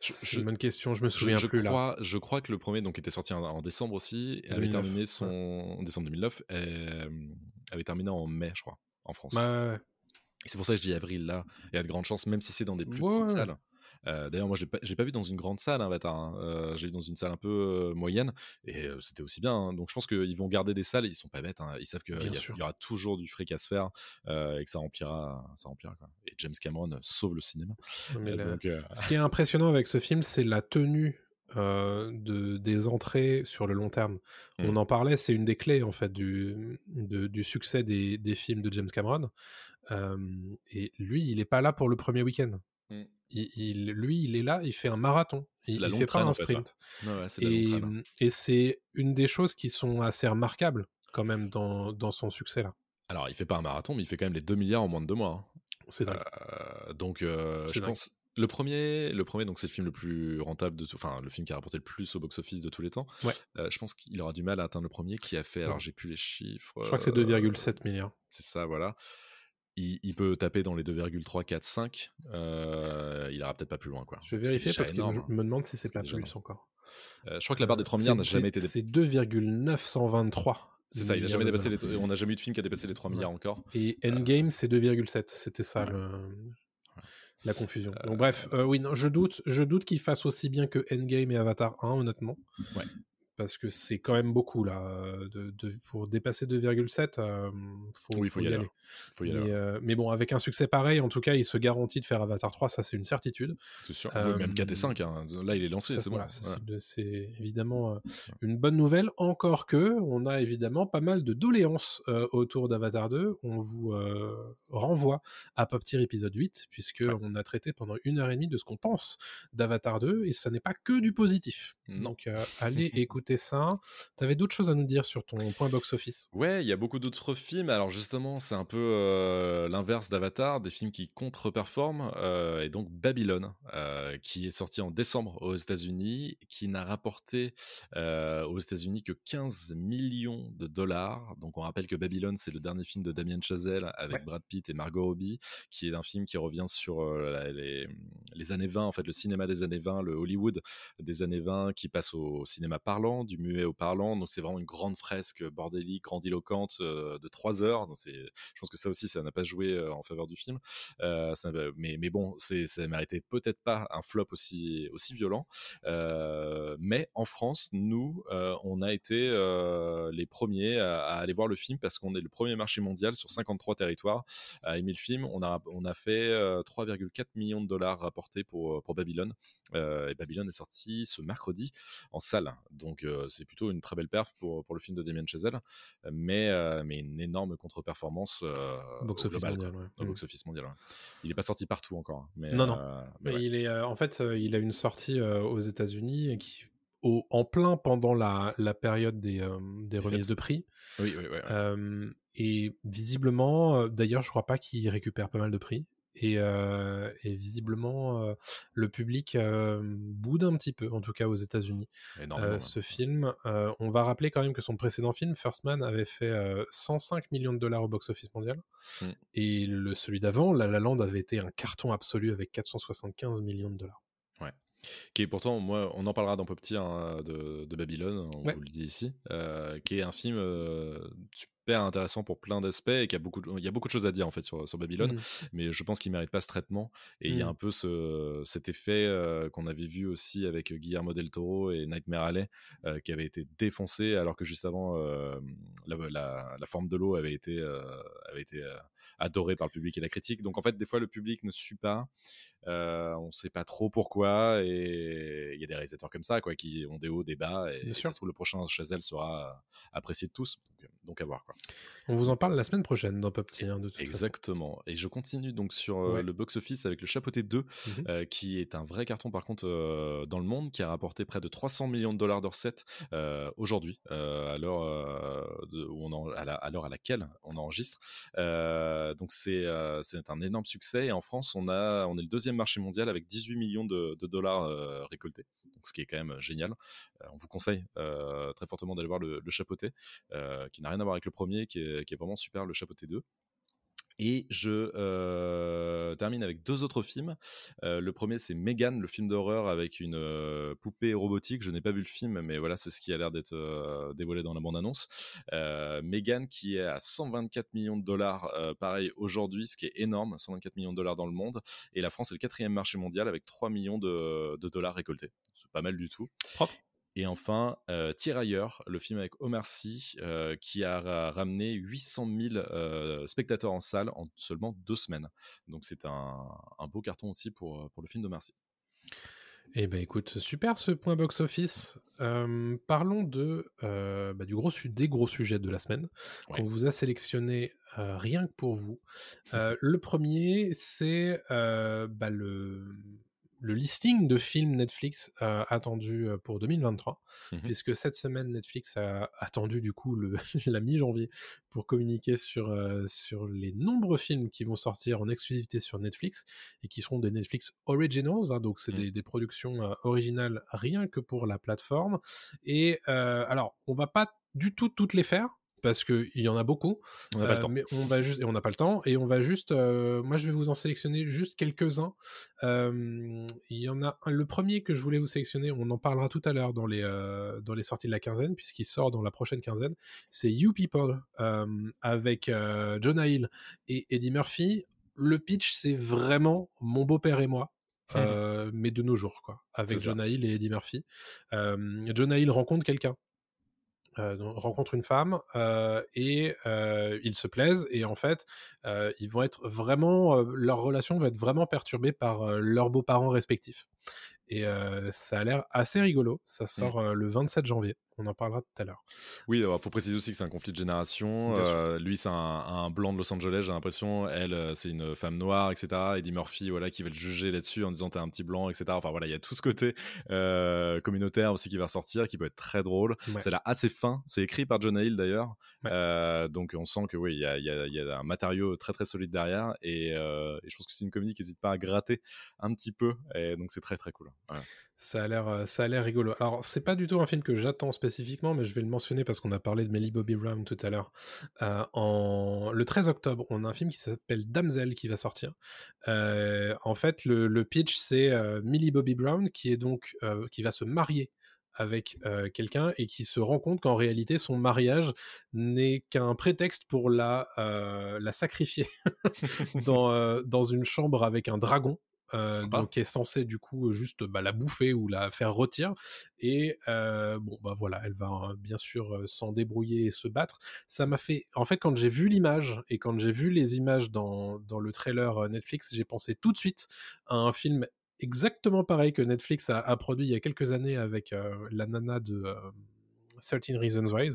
C'est je- une bonne question, je me souviens je plus là. crois, je crois que le premier donc était sorti en, en décembre aussi, et avait 2009, terminé son en décembre 2009, euh, avait terminé en mai, je crois, en France. Ouais, c'est pour ça que je dis avril là. Il y a de grandes chances, même si c'est dans des plus Ouais, petites ouais. salles. Euh, D'ailleurs, moi, je l'ai pas, pas vu dans une grande salle, hein, Avatar. hein. Euh, je l'ai vu dans une salle un peu euh, moyenne, et euh, c'était aussi bien. hein. Donc, je pense qu'ils vont garder des salles. Ils sont pas bêtes. hein. Ils savent qu'il y, aura toujours du fric à se faire euh, et que ça remplira. Ça remplira quoi. Et James Cameron euh, sauve le cinéma. Mais Euh, la- donc, euh, Ce qui est impressionnant avec ce film, c'est la tenue euh, de, des entrées sur le long terme. On Mm. en parlait, c'est une des clés en fait du, de- du succès des, des films de James Cameron. Euh, et lui, il est pas là pour le premier week-end. Mm. Il, il- lui, il est là, il fait un marathon. Il, longue fait pas un en fait, sprint. ouais, de la longue Et, c'est une des choses qui sont assez remarquables quand même dans, dans son succès là. Alors, il fait pas un marathon, mais il fait quand même les 2 milliards en moins de 2 mois. hein. C'est dingue. Euh, donc, euh, je dingue. pense. Le premier, le premier, donc c'est le film le plus rentable de tout, enfin le film qui a rapporté le plus au box-office de tous les temps. Ouais. Euh, je pense qu'il aura du mal à atteindre le premier, qui a fait. Alors j'ai plus les chiffres. Je crois que c'est euh, 2,7 milliards. C'est ça, voilà. Il, il peut taper dans les 2,3, 4, 5. Euh, il ira peut-être pas plus loin, quoi. Je vais vérifier parce que énorme, je hein. me demande si c'est pas plus énorme. encore. Euh, je crois que la barre des 3 milliards n'a jamais été. c'est- dé- C'est 2,923. C'est ça, il a jamais dépassé les. On n'a jamais eu de film qui a dépassé les 3 Ouais. milliards encore. Et Endgame, c'est 2,7. C'était ça Ouais. le- la confusion. Euh, Donc bref, euh, oui, non, je doute, je doute qu'il fasse aussi bien que Endgame et Avatar 1, honnêtement. Ouais. Parce que c'est quand même beaucoup là. De, de- pour dépasser 2,7, euh, faut, Oui, faut y aller. Faut y aller. Mais, euh, bon, avec un succès pareil, en tout cas, il se garantit de faire Avatar 3, ça c'est une certitude. C'est sûr. euh, Même 4 et 5. hein. Là, il est lancé, c'est bon. Ouais. c'est de- c'est évidemment une bonne nouvelle. Encore que, on a évidemment pas mal de doléances autour d'Avatar 2. On vous renvoie à Pop Tier épisode 8, puisque Ouais. on a traité pendant une heure et demie de ce qu'on pense d'Avatar 2, et ça n'est pas que du positif. Non. Donc, allez écouter ça. T'avais d'autres choses à nous dire sur ton point box-office? Ouais, il y a beaucoup d'autres films. Alors justement, c'est un peu euh, l'inverse d'Avatar, des films qui contre-performent. euh, et donc Babylone, euh, qui est sorti en décembre aux États-Unis, qui n'a rapporté aux États-Unis que 15 millions de dollars. Donc on rappelle que Babylone, c'est le dernier film de Damien Chazelle avec Ouais. Brad Pitt et Margot Robbie, qui est un film qui revient sur les années 20, en fait le cinéma des années 20, le Hollywood des années 20, qui passe au cinéma parlant, du muet au parlant. Donc c'est vraiment une grande fresque bordélique, grandiloquente euh, de trois heures. Donc c'est, je pense que ça aussi, ça n'a pas joué euh, en faveur du film. Euh, mais, mais bon, c'est, ça méritait peut-être pas un flop aussi, aussi violent. Mais en France, nous, on a été les premiers à, aller voir le film parce qu'on est le premier marché mondial sur 53 territoires à aimer le film. On a, on a fait euh, 3,4 millions de dollars rapportés pour, pour Babylone. Et Babylone est sorti ce mercredi en salle. Donc c'est plutôt une très belle perf pour, pour le film de Damien Chazelle, mais, mais une énorme contre-performance au Box-office mondial, ouais. Au Mm. box-office mondial. ouais. Il n'est pas sorti partout encore. hein, Mais, Non, non. mais Mais ouais. il est, en fait, il a une sortie aux États-Unis qui, au- en plein pendant la, la période des, euh, des remises de prix. Oui, oui, oui. ouais. Euh, et visiblement, d'ailleurs, je crois pas qu'il récupère pas mal de prix. Et, et visiblement, le public boude un petit peu, en tout cas aux États-Unis. Ouais. ce film, on va rappeler quand même que son précédent film, First Man, avait fait euh, 105 millions de dollars au box-office mondial. Mm. Et le, celui d'avant, La La Land, avait été un carton absolu avec 475 millions de dollars. qui est pourtant, moi, on en parlera dans Pop Tier hein, de, de Babylone, on Ouais. vous le dit ici, euh, qui est un film euh, intéressant pour plein d'aspects et qui a beaucoup, de- il y a beaucoup de choses à dire en fait sur, sur Babylone, Mm. mais je pense qu'il mérite pas ce traitement. Et il y a Mm. un peu ce, cet effet euh, qu'on avait vu aussi avec Guillermo del Toro et Nightmare Alley, euh, qui avait été défoncé alors que juste avant, euh, la, la- la forme de l'eau avait été, euh, avait été euh, adorée par le public et la critique. Donc en fait, des fois, le public ne suit pas. Euh, on sait pas trop pourquoi et il y a des réalisateurs comme ça quoi qui ont des hauts des bas et, et ça se trouve le prochain Chazelle sera apprécié de tous donc, euh, donc à voir quoi On vous en parle la semaine prochaine dans Pop Tier, hein, de toute exactement et je continue donc sur euh, Ouais. le box office avec le Chapeauté 2 façon. Mhm. euh, qui est un vrai carton par contre euh, dans le monde, qui a rapporté près de 300 millions de dollars de recettes aujourd'hui, à l'heure à la- à l'heure à laquelle on enregistre. Donc c'est c'est un énorme succès et en France on a on est le deuxième marché mondial avec 18 millions de, de dollars récoltés, ce qui est quand même génial. On vous conseille très fortement d'aller voir le, Chapeauté, qui n'a rien à voir avec le premier, qui est, qui est vraiment super, le Chapeauté 2. Et je euh, termine avec deux autres films. Euh, le premier, c'est Megan, le film d'horreur avec une euh, poupée robotique. Je n'ai pas vu le film, mais voilà, c'est ce qui a l'air d'être dévoilé dans la bande-annonce. Megan, qui est à 124 millions de dollars, pareil, aujourd'hui, ce qui est énorme, 124 millions de dollars dans le monde. Et la France est le quatrième marché mondial avec 3 millions de, de dollars récoltés. C'est pas mal du tout. Propre. Et enfin, euh, Tirailleurs, le film avec Omar Sy, euh, qui a ra- ramené 800 000 euh, spectateurs en salle en seulement deux semaines. Donc c'est un, un beau carton aussi pour, pour le film d'Omar Sy. Eh ben écoute, super ce point box-office. Euh, parlons de, euh, bah, du gros des gros sujets de la semaine Ouais. qu'on vous a sélectionné euh, rien que pour vous. Euh, le premier, c'est euh, bah, le, le listing de films Netflix euh, attendus pour 2023, Mhm. puisque cette semaine, Netflix a attendu du coup le, la mi-janvier pour communiquer sur, euh, sur les nombreux films qui vont sortir en exclusivité sur Netflix et qui seront des Netflix Originals, hein, donc c'est Mm. des, des productions euh, originales rien que pour la plateforme. Et alors, on va pas du tout toutes les faire. Parce qu'il y en a beaucoup, On n'a pas Euh, le temps. mais on va juste et on n'a pas le temps et on va juste. euh, moi, je vais vous en sélectionner juste quelques-uns. Euh, Il y en a un, le premier que je voulais vous sélectionner. On en parlera tout à l'heure dans les euh, dans les sorties de la quinzaine puisqu'il sort dans la prochaine quinzaine. C'est You People euh, avec euh, Jonah Hill et Eddie Murphy. Le pitch, c'est vraiment mon beau-père et moi. euh, mais de nos jours, quoi, avec. Jonah Hill et Eddie Murphy. Euh, Jonah Hill rencontre quelqu'un euh, rencontre une femme euh, et euh, ils se plaisent et en fait euh, ils vont être vraiment euh, leur relation va être vraiment perturbée par euh, leurs beaux-parents respectifs. Et euh, ça a l'air assez rigolo. Ça sort euh, le 27 janvier on en parlera tout à l'heure Oui, il faut préciser aussi que c'est un conflit de génération. Euh, lui, c'est un, un blanc de Los Angeles, j'ai l'impression. Elle, euh, c'est une femme noire, etc. Eddie Murphy, voilà, qui va le juger là-dessus en disant t'es un petit blanc, etc. Enfin voilà, il y a tout ce côté euh, communautaire aussi qui va ressortir, qui peut être très drôle. Ouais. A l'air assez fin. C'est écrit par Jonah Hill d'ailleurs. Ouais. Euh, donc on sent que oui, il y a, y a- il y a un matériau très très solide derrière. Et, euh, et je pense que c'est une comédie qui n'hésite pas à gratter un petit peu. Et donc c'est très très cool. Voilà. Ça a l'air, euh, ça a l'air rigolo. Alors, c'est pas du tout un film que j'attends spécifiquement, mais je vais le mentionner parce qu'on a parlé de Millie Bobby Brown tout à l'heure. Euh, en... Le 13 octobre, on a un film qui s'appelle Damsel qui va sortir. Euh, en fait, le, pitch, c'est Millie Bobby Brown qui va se marier avec quelqu'un et qui se rend compte qu'en réalité son mariage n'est qu'un prétexte pour la, sacrifier dans une chambre avec un dragon euh, donc qui est censé du coup juste bah, la bouffer ou la faire rôtir et euh, bon bah voilà elle va bien sûr s'en débrouiller et se battre. Ça m'a fait en fait quand j'ai vu l'image et quand j'ai vu les images dans, dans le trailer Netflix j'ai pensé tout de suite à un film exactement pareil que Netflix a, a produit il y a quelques années avec euh, la nana de euh, 13 Reasons Why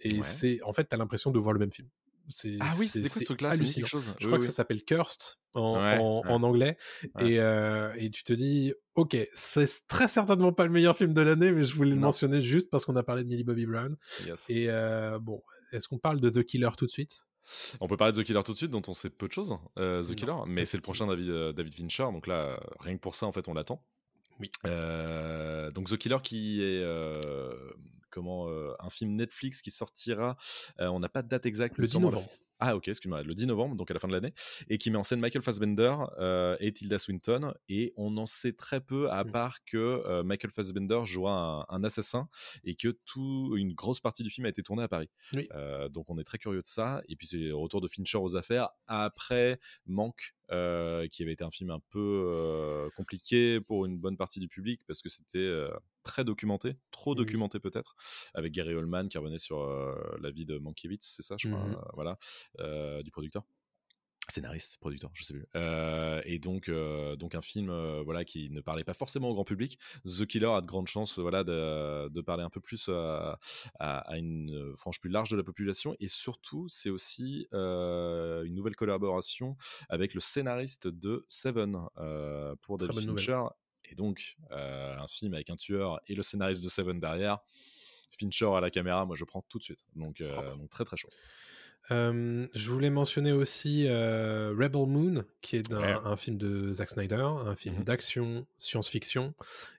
et Ouais. c'est en fait t'as l'impression de voir le même film c'est Ah oui, c'était quoi ce truc-là hallucinant. quelque chose. je Oui, crois que ça s'appelle Cursed en, Ouais, en- ouais. en anglais. Ouais. Et, euh, et tu te dis, ok, c'est très certainement pas le meilleur film de l'année, mais je voulais le mentionner juste parce qu'on a parlé de Millie Bobby Brown. Yes. Et euh, bon, est-ce qu'on parle de The Killer tout de suite? On peut parler de The Killer tout de suite, dont on sait peu de choses, euh, The Non, Killer, mais c'est le prochain David, David Fincher, donc là, rien que pour ça, en fait, on l'attend. Oui. Euh, donc The Killer qui est euh, comment euh, un film Netflix qui sortira, euh, on n'a pas de date exacte, Le mais 10 sûrement la- novembre. Ah ok, excuse-moi, le 10 novembre, donc à la fin de l'année, et qui met en scène Michael Fassbender euh, et Tilda Swinton, et on en sait très peu, à part que euh, Michael Fassbender jouera un, un assassin, et que tout, une grosse partie du film a été tournée à Paris. Oui. Euh, donc on est très curieux de ça, et puis c'est le retour de Fincher aux affaires, après Manque, euh, qui avait été un film un peu euh, compliqué pour une bonne partie du public, parce que c'était euh, très documenté, trop Oui. documenté peut-être, avec Gary Oldman qui revenait sur la vie de Mankiewicz, c'est ça, je crois, euh, voilà, du producteur scénariste, producteur, je sais plus. Euh, et donc, euh, donc un film, euh, voilà, qui ne parlait pas forcément au grand public. The Killer a de grandes chances, voilà, de, de parler un peu plus à, à- à une frange plus large de la population. Et surtout, c'est aussi euh, une nouvelle collaboration avec le scénariste de Seven euh, pour David Fincher. Et donc, euh, un film avec un tueur et le scénariste de Seven derrière. Fincher à la caméra, moi je prends tout de suite. Donc, donc très très chaud. Euh, je voulais mentionner aussi euh, Rebel Moon, qui est un, Ouais. un film de Zack Snyder, un film Mhm. d'action, science-fiction.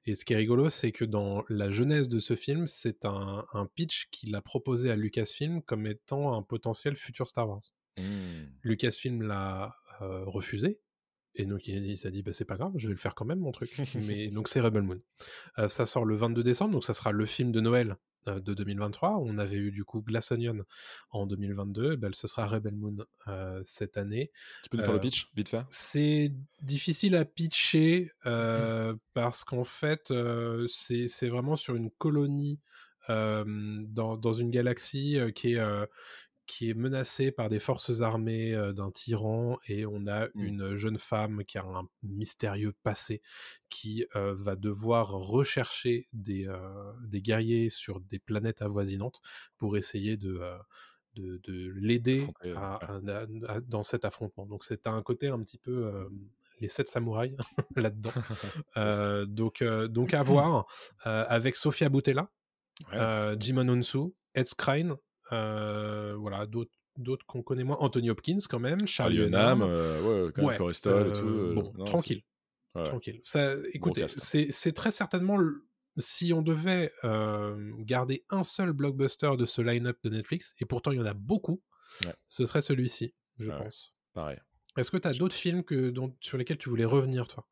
Et ce qui est rigolo, c'est que dans la genèse de ce film, c'est un, un pitch qu'il a proposé à Lucasfilm comme étant un potentiel futur Star Wars. Mmh. Lucasfilm l'a euh, refusé. Et donc il s'est dit, bah, c'est pas grave, je vais le faire quand même mon truc. Mais donc c'est Rebel Moon. Ça sort le 22 décembre, donc ça sera le film de Noël de 2023. On avait eu du coup Glass Onion en 2022, ben, ce sera Rebel Moon euh, cette année. Tu peux nous faire le Euh, pitch, vite fait? C'est difficile à pitcher euh, parce qu'en fait, euh, c'est c'est vraiment sur une colonie euh, dans, dans une galaxie euh, qui est, euh, qui est menacée par des forces armées euh, d'un tyran et on a Mm. une jeune femme qui a un mystérieux passé qui euh, va devoir rechercher des, euh, des guerriers sur des planètes avoisinantes pour essayer de... de, de l'aider Affronter, à- à- à- dans cet affrontement. Donc c'est un côté un petit peu les sept samouraïs là-dedans. Euh, donc, euh, donc à voir euh, avec Sofia Boutella, Ouais. Jimon Onsu, Ed Skrein, euh, voilà, d'autres d'autres qu'on connaît moins, Anthony Hopkins quand même, Charlie Hunnam. Euh, ouais, quand même, Ouais, Corestol et euh, tout. euh, bon, non, tranquille, ouais. tranquille. Ça, écoutez, c'est c'est très certainement si on devait euh, garder un seul blockbuster de ce line-up de Netflix, et pourtant il y en a beaucoup, ce serait celui-ci, je pense. Pareil. Est-ce que tu as d'autres films que, dont, sur lesquels tu voulais revenir, toi?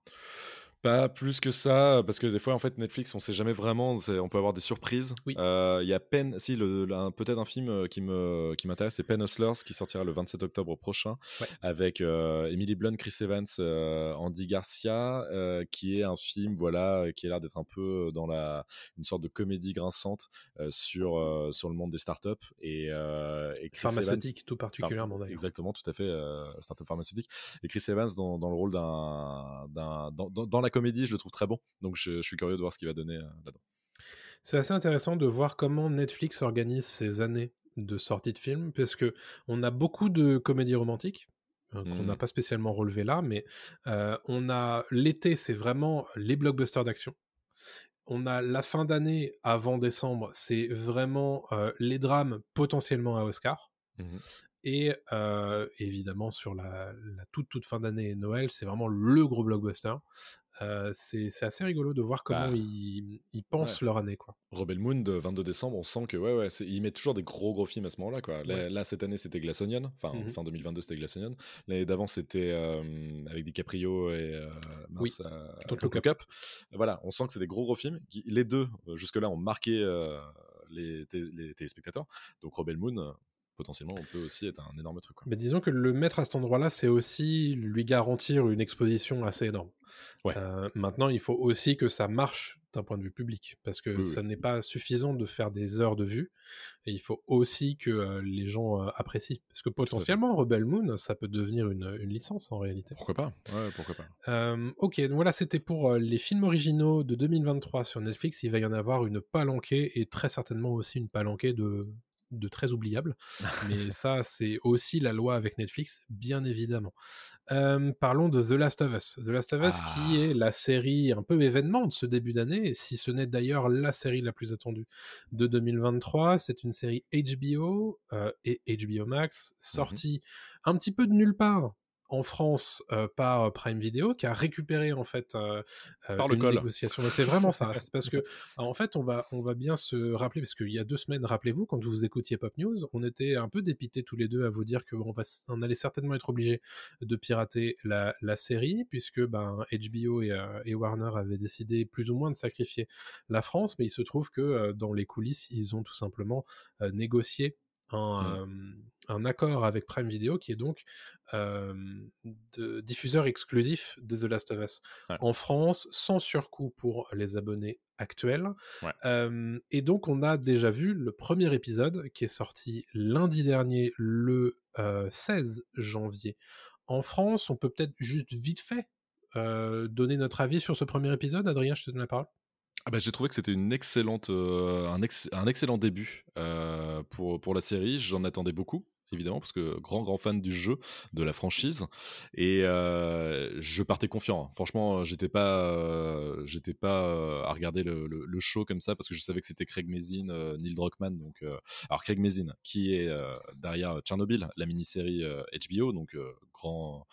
Pas plus que ça, parce que des fois, en fait, Netflix, on sait jamais vraiment, on peut avoir des surprises. Oui. Euh, Il y a Pen, si, le, le- un- peut-être un film euh, qui me qui m'intéresse, c'est Pen Hustlers, qui sortira le 27 octobre prochain, Ouais. avec euh, Emily Blunt, Chris Evans, euh, Andy Garcia, qui est un film, voilà, qui a l'air d'être un peu dans la une sorte de comédie grinçante sur sur le monde des startups et, et Chris Evans- Pharmaceutique, tout Enfin, particulièrement d'ailleurs. Exactement, tout à fait, startup pharmaceutique. Et Chris Evans dans, dans le rôle d'un, d'un dans, dans- dans la comédie, je le trouve très bon. Donc je, je suis curieux de voir ce qu'il va donner euh, là-dedans. C'est assez intéressant de voir comment Netflix organise ses années de sortie de films, parce que on a beaucoup de comédies romantiques euh, qu'on n'a pas spécialement relevé là, mais euh, on a l'été, c'est vraiment les blockbusters d'action. On a la fin d'année avant décembre, c'est vraiment euh, les drames potentiellement à Oscar. Mhm. Et euh, évidemment, sur la, la toute, toute fin d'année et Noël, c'est vraiment le gros blockbuster. Euh, c'est assez rigolo de voir comment Bah, ils, ils pensent leur année. Quoi. Rebel Moon de 22 décembre, on sent que ouais, ouais, ils mettent toujours des gros gros films à ce moment-là. Quoi. Là, Ouais. là, cette année, c'était Glass Onion. Enfin, Mhm. fin 2022, c'était Glass Onion. L'année d'avant, c'était euh, avec DiCaprio et euh, mince, euh, Don't Don't Look Look Up. Voilà, on sent que c'est des gros gros films. qui- Les deux, euh, jusque-là, ont marqué euh, les, les téléspectateurs. Donc Rebel Moon, euh, potentiellement, on peut aussi être un énorme truc. Quoi. Mais disons que le mettre à cet endroit-là, c'est aussi lui garantir une exposition assez énorme. Ouais. Euh, maintenant, il faut aussi que ça marche d'un point de vue public, parce que Oui, oui. ça n'est pas suffisant de faire des heures de vue, et il faut aussi que euh, les gens euh, apprécient. Parce que potentiellement, Rebel Moon, ça peut devenir une, une licence en réalité. Pourquoi pas? Ouais, pourquoi pas. Ok, donc voilà, c'était pour les films originaux de 2023 sur Netflix. Il va y en avoir une palanquée et très certainement aussi une palanquée de, de très oubliables. Mais ça, c'est aussi la loi avec Netflix, bien évidemment. Euh, parlons de The Last of Us. The Last of Us, Ah. qui est la série un peu événement de ce début d'année, si ce n'est d'ailleurs la série la plus attendue de 2023. C'est une série HBO euh, et HBO Max, sortie un petit peu de nulle part en France euh, par Prime Video qui a récupéré en fait euh, Par le une col. négociation. C'est vraiment ça. C'est parce que en fait on va on va bien se rappeler parce qu'il y a deux semaines, rappelez-vous, quand vous écoutiez Pop News, on était un peu dépités tous les deux à vous dire qu'on va on allait certainement être obligé de pirater la, la série puisque ben HBO et, et Warner avaient décidé plus ou moins de sacrifier la France, mais il se trouve que dans les coulisses ils ont tout simplement négocié un, euh, un accord avec Prime Video qui est donc euh, de diffuseur exclusif de The Last of Us Ouais. en France sans surcoût pour les abonnés actuels. Ouais. Euh, et donc on a déjà vu le premier épisode qui est sorti lundi dernier le euh, 16 janvier. En France, on peut peut-être juste vite fait donner notre avis sur ce premier épisode. Adrien, je te donne la parole. Ah bah, j'ai trouvé que c'était une excellente, euh, un, ex- un excellent début euh, pour, pour la série. J'en attendais beaucoup, évidemment, parce que grand, grand fan du jeu, de la franchise. Et euh, je partais confiant. Franchement, j'étais pas, euh, j'étais pas euh, à regarder le, le- show comme ça, parce que je savais que c'était Craig Mazin, Neil Druckmann. Donc, alors, Craig Mazin, qui est derrière Tchernobyl, la mini-série HBO, donc grand,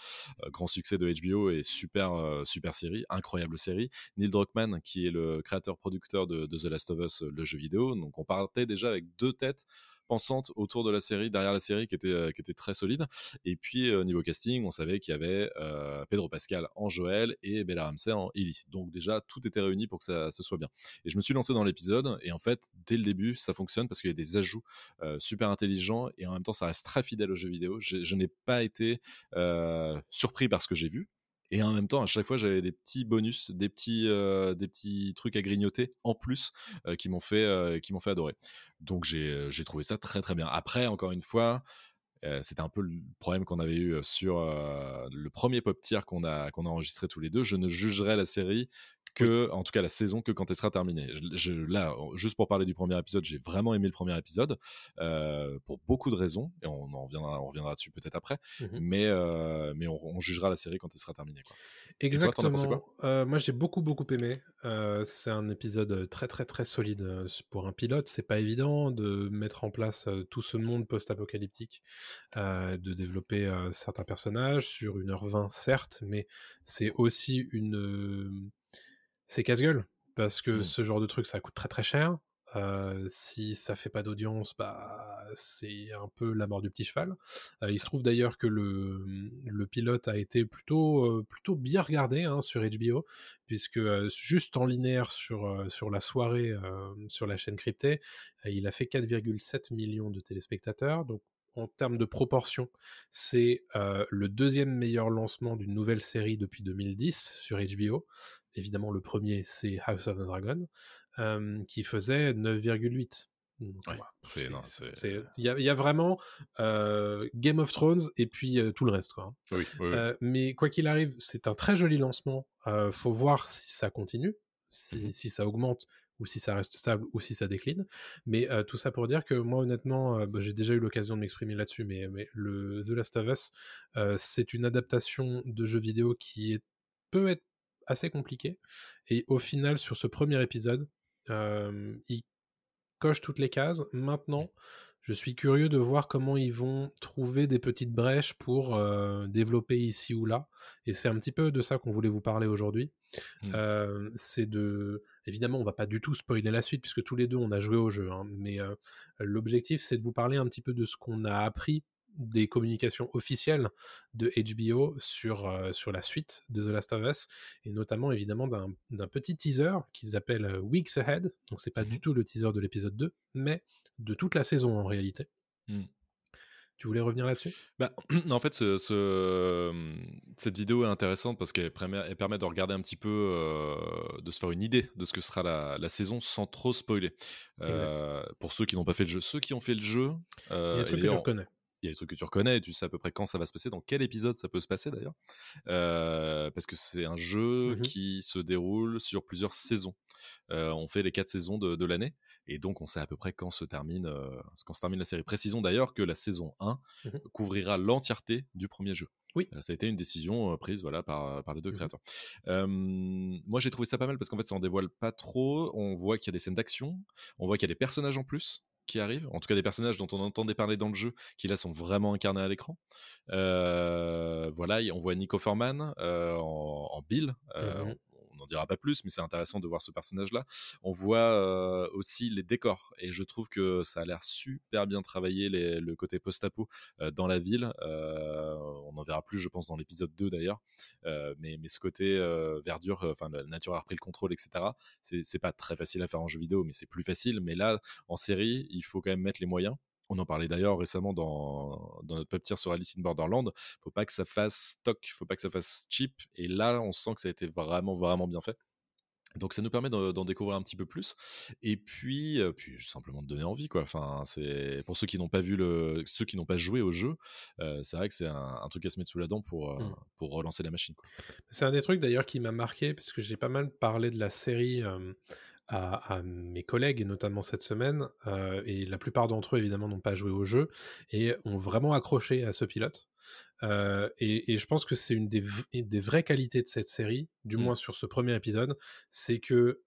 grand succès de HBO et super, super série, incroyable série. Neil Druckmann, qui est le créateur-producteur de, The Last of Us, le jeu vidéo. Donc on partait déjà avec deux têtes pensantes autour de la série, derrière la série, qui était, était très solide. Et puis, au niveau casting, on savait qu'il y avait Pedro Pascal en Joël et Bella Ramsey en Ellie. Donc, déjà, tout était réuni pour que ça se soit bien. Et je me suis lancé dans l'épisode, et en fait, dès le début, ça fonctionne parce qu'il y a des ajouts super intelligents, et en même temps, ça reste très fidèle au jeu vidéo. Je n'ai pas été surpris par ce que j'ai vu et en même temps à chaque fois j'avais des petits bonus des petits euh, des petits trucs à grignoter en plus euh, qui m'ont fait euh, qui m'ont fait adorer. Donc j'ai trouvé ça très très bien. Après encore une fois c'était un peu le problème qu'on avait eu sur le premier pop tier qu'on a qu'on a enregistré tous les deux. Je ne jugerai la série que, en tout cas la saison, que quand elle sera terminée. Je, là, juste pour parler du premier épisode, j'ai vraiment aimé le premier épisode euh, pour beaucoup de raisons, et on en reviendra, on reviendra dessus peut-être après, mmh mais, euh, mais on, jugera la série quand elle sera terminée. Quoi. Exactement. Euh, moi, j'ai beaucoup beaucoup aimé. c'est un épisode très très très solide pour un pilote. C'est pas évident de mettre en place tout ce monde post-apocalyptique, de développer certains personnages sur 1h20 certes, mais c'est aussi une c'est casse-gueule parce que mmh. ce genre de truc ça coûte très très cher. si ça fait pas d'audience, bah c'est un peu la mort du petit cheval. il se trouve d'ailleurs que le, le, pilote a été plutôt plutôt bien regardé hein, sur HBO, puisque juste en linéaire sur sur la soirée sur la chaîne cryptée, il a fait 4,7 millions de téléspectateurs. Donc en termes de proportion, c'est le deuxième meilleur lancement d'une nouvelle série depuis 2010 sur HBO évidemment, le premier, c'est House of the Dragon, qui faisait 9,8. Il y, a vraiment Game of Thrones et puis tout le reste. Quoi. Hein. mais quoi qu'il arrive, c'est un très joli lancement. faut voir si ça continue, si, mmh ça augmente ou si ça reste stable ou si ça décline. Mais tout ça pour dire que moi, honnêtement, bah, j'ai déjà eu l'occasion de m'exprimer là-dessus, mais, mais, le The Last of Us, c'est une adaptation de jeu vidéo qui est, peut être assez compliqué. Et au final, sur ce premier épisode, il coche toutes les cases. Maintenant, je suis curieux de voir comment ils vont trouver des petites brèches pour développer ici ou là. Et c'est un petit peu de ça qu'on voulait vous parler aujourd'hui. Mmh. c'est de, évidemment, on va pas du tout spoiler la suite puisque tous les deux on a joué au jeu. Hein, mais l'objectif, c'est de vous parler un petit peu de ce qu'on a appris des communications officielles de HBO sur, euh, sur la suite de The Last of Us, et notamment évidemment d'un petit teaser qu'ils appellent euh, Weeks Ahead, donc c'est pas du mmh tout le teaser de l'épisode 2, mais de toute la saison en réalité. Mmh. Tu voulais revenir là-dessus? Bah, En fait, ce, cette vidéo est intéressante parce qu'elle permet, permet, de regarder un petit peu, euh, de se faire une idée de ce que sera la, la saison sans trop spoiler. pour ceux qui n'ont pas fait le jeu. Ceux qui ont fait le jeu... Il y a des trucs que je reconnais il y a des trucs que tu reconnais, tu sais à peu près quand ça va se passer, dans quel épisode ça peut se passer d'ailleurs, euh, parce que c'est un jeu mmh qui se déroule sur plusieurs saisons. Euh, on fait les quatre saisons de, l'année, et donc on sait à peu près quand se termine, euh, quand se termine la série. Précisons d'ailleurs que la saison 1 mmh couvrira l'entièreté du premier jeu. Oui. ça a été une décision prise voilà, par, par les deux mmh créateurs. moi, j'ai trouvé ça pas mal parce qu'en fait, ça en dévoile pas trop. On voit qu'il y a des scènes d'action, on voit qu'il y a des personnages en plus qui arrivent, en tout cas des personnages dont on entendait parler dans le jeu, qui là sont vraiment incarnés à l'écran. Euh, voilà, on voit Nico Forman euh, en, Bill. Euh, mmh n'en dira pas plus, mais c'est intéressant de voir ce personnage-là. On voit euh, aussi les décors, et je trouve que ça a l'air super bien travaillé, le côté post-apo euh, dans la ville. Euh, on en verra plus, je pense, dans l'épisode 2 d'ailleurs. mais, ce côté verdure, enfin, la nature a repris le contrôle, etc. C'est pas très facile à faire en jeu vidéo, mais c'est plus facile. Mais là, en série, il faut quand même mettre les moyens. On en parlait d'ailleurs récemment dans, notre pop tier sur Alice in Borderland. Faut pas que ça fasse stock, faut pas que ça fasse cheap. Et là, on sent que ça a été vraiment, vraiment bien fait. Donc ça nous permet d'en découvrir un petit peu plus et puis euh, puis simplement de donner envie quoi. Enfin c'est pour ceux qui n'ont pas vu le ceux qui n'ont pas joué au jeu, euh, c'est vrai que c'est un, truc à se mettre sous la dent pour euh, mmh. pour relancer la machine. C'est un des trucs d'ailleurs qui m'a marqué parce que j'ai pas mal parlé de la série à, mes collègues, et notamment cette semaine, euh, et la plupart d'entre eux évidemment n'ont pas joué au jeu et ont vraiment accroché à ce pilote. Euh, et, je pense que c'est une des, des, vraies qualités de cette série, du mmh. moins sur ce premier épisode, c'est que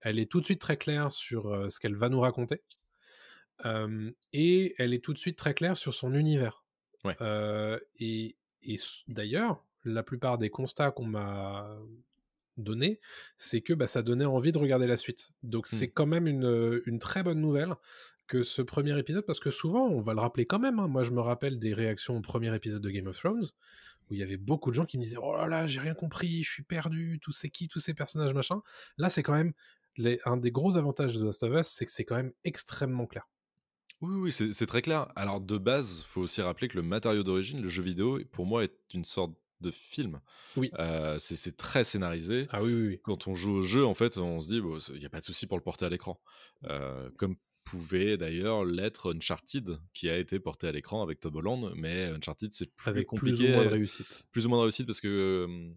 elle est tout de suite très claire sur ce qu'elle va nous raconter, et elle est tout de suite très claire sur son univers. et, et d'ailleurs, la plupart des constats qu'on m'a donné, c'est que bah, ça donnait envie de regarder la suite. Donc c'est mmh. quand même une, une, très bonne nouvelle que ce premier épisode, parce que souvent, on va le rappeler quand même. hein, Moi, je me rappelle des réactions au premier épisode de Game of Thrones, où il y avait beaucoup de gens qui me disaient Oh là là, j'ai rien compris, je suis perdu, tous c'est qui, tous ces personnages, machin. Là, c'est quand même les- un des gros avantages de The Last of Us, c'est que c'est quand même extrêmement clair. Oui, oui, c'est c'est très clair. Alors, de base, faut aussi rappeler que le matériau d'origine, le jeu vidéo, pour moi, est une sorte de film. Oui. Euh, c'est très scénarisé. Ah oui, oui, oui. Quand on joue au jeu, en fait, on se dit, bon, il n'y a pas de souci pour le porter à l'écran. Euh, comme pouvait d'ailleurs l'être Uncharted, qui a été porté à l'écran avec Tom Holland, mais Uncharted, c'est plus Avec compliqué. plus ou moins de réussite. plus ou moins de réussite parce que euh,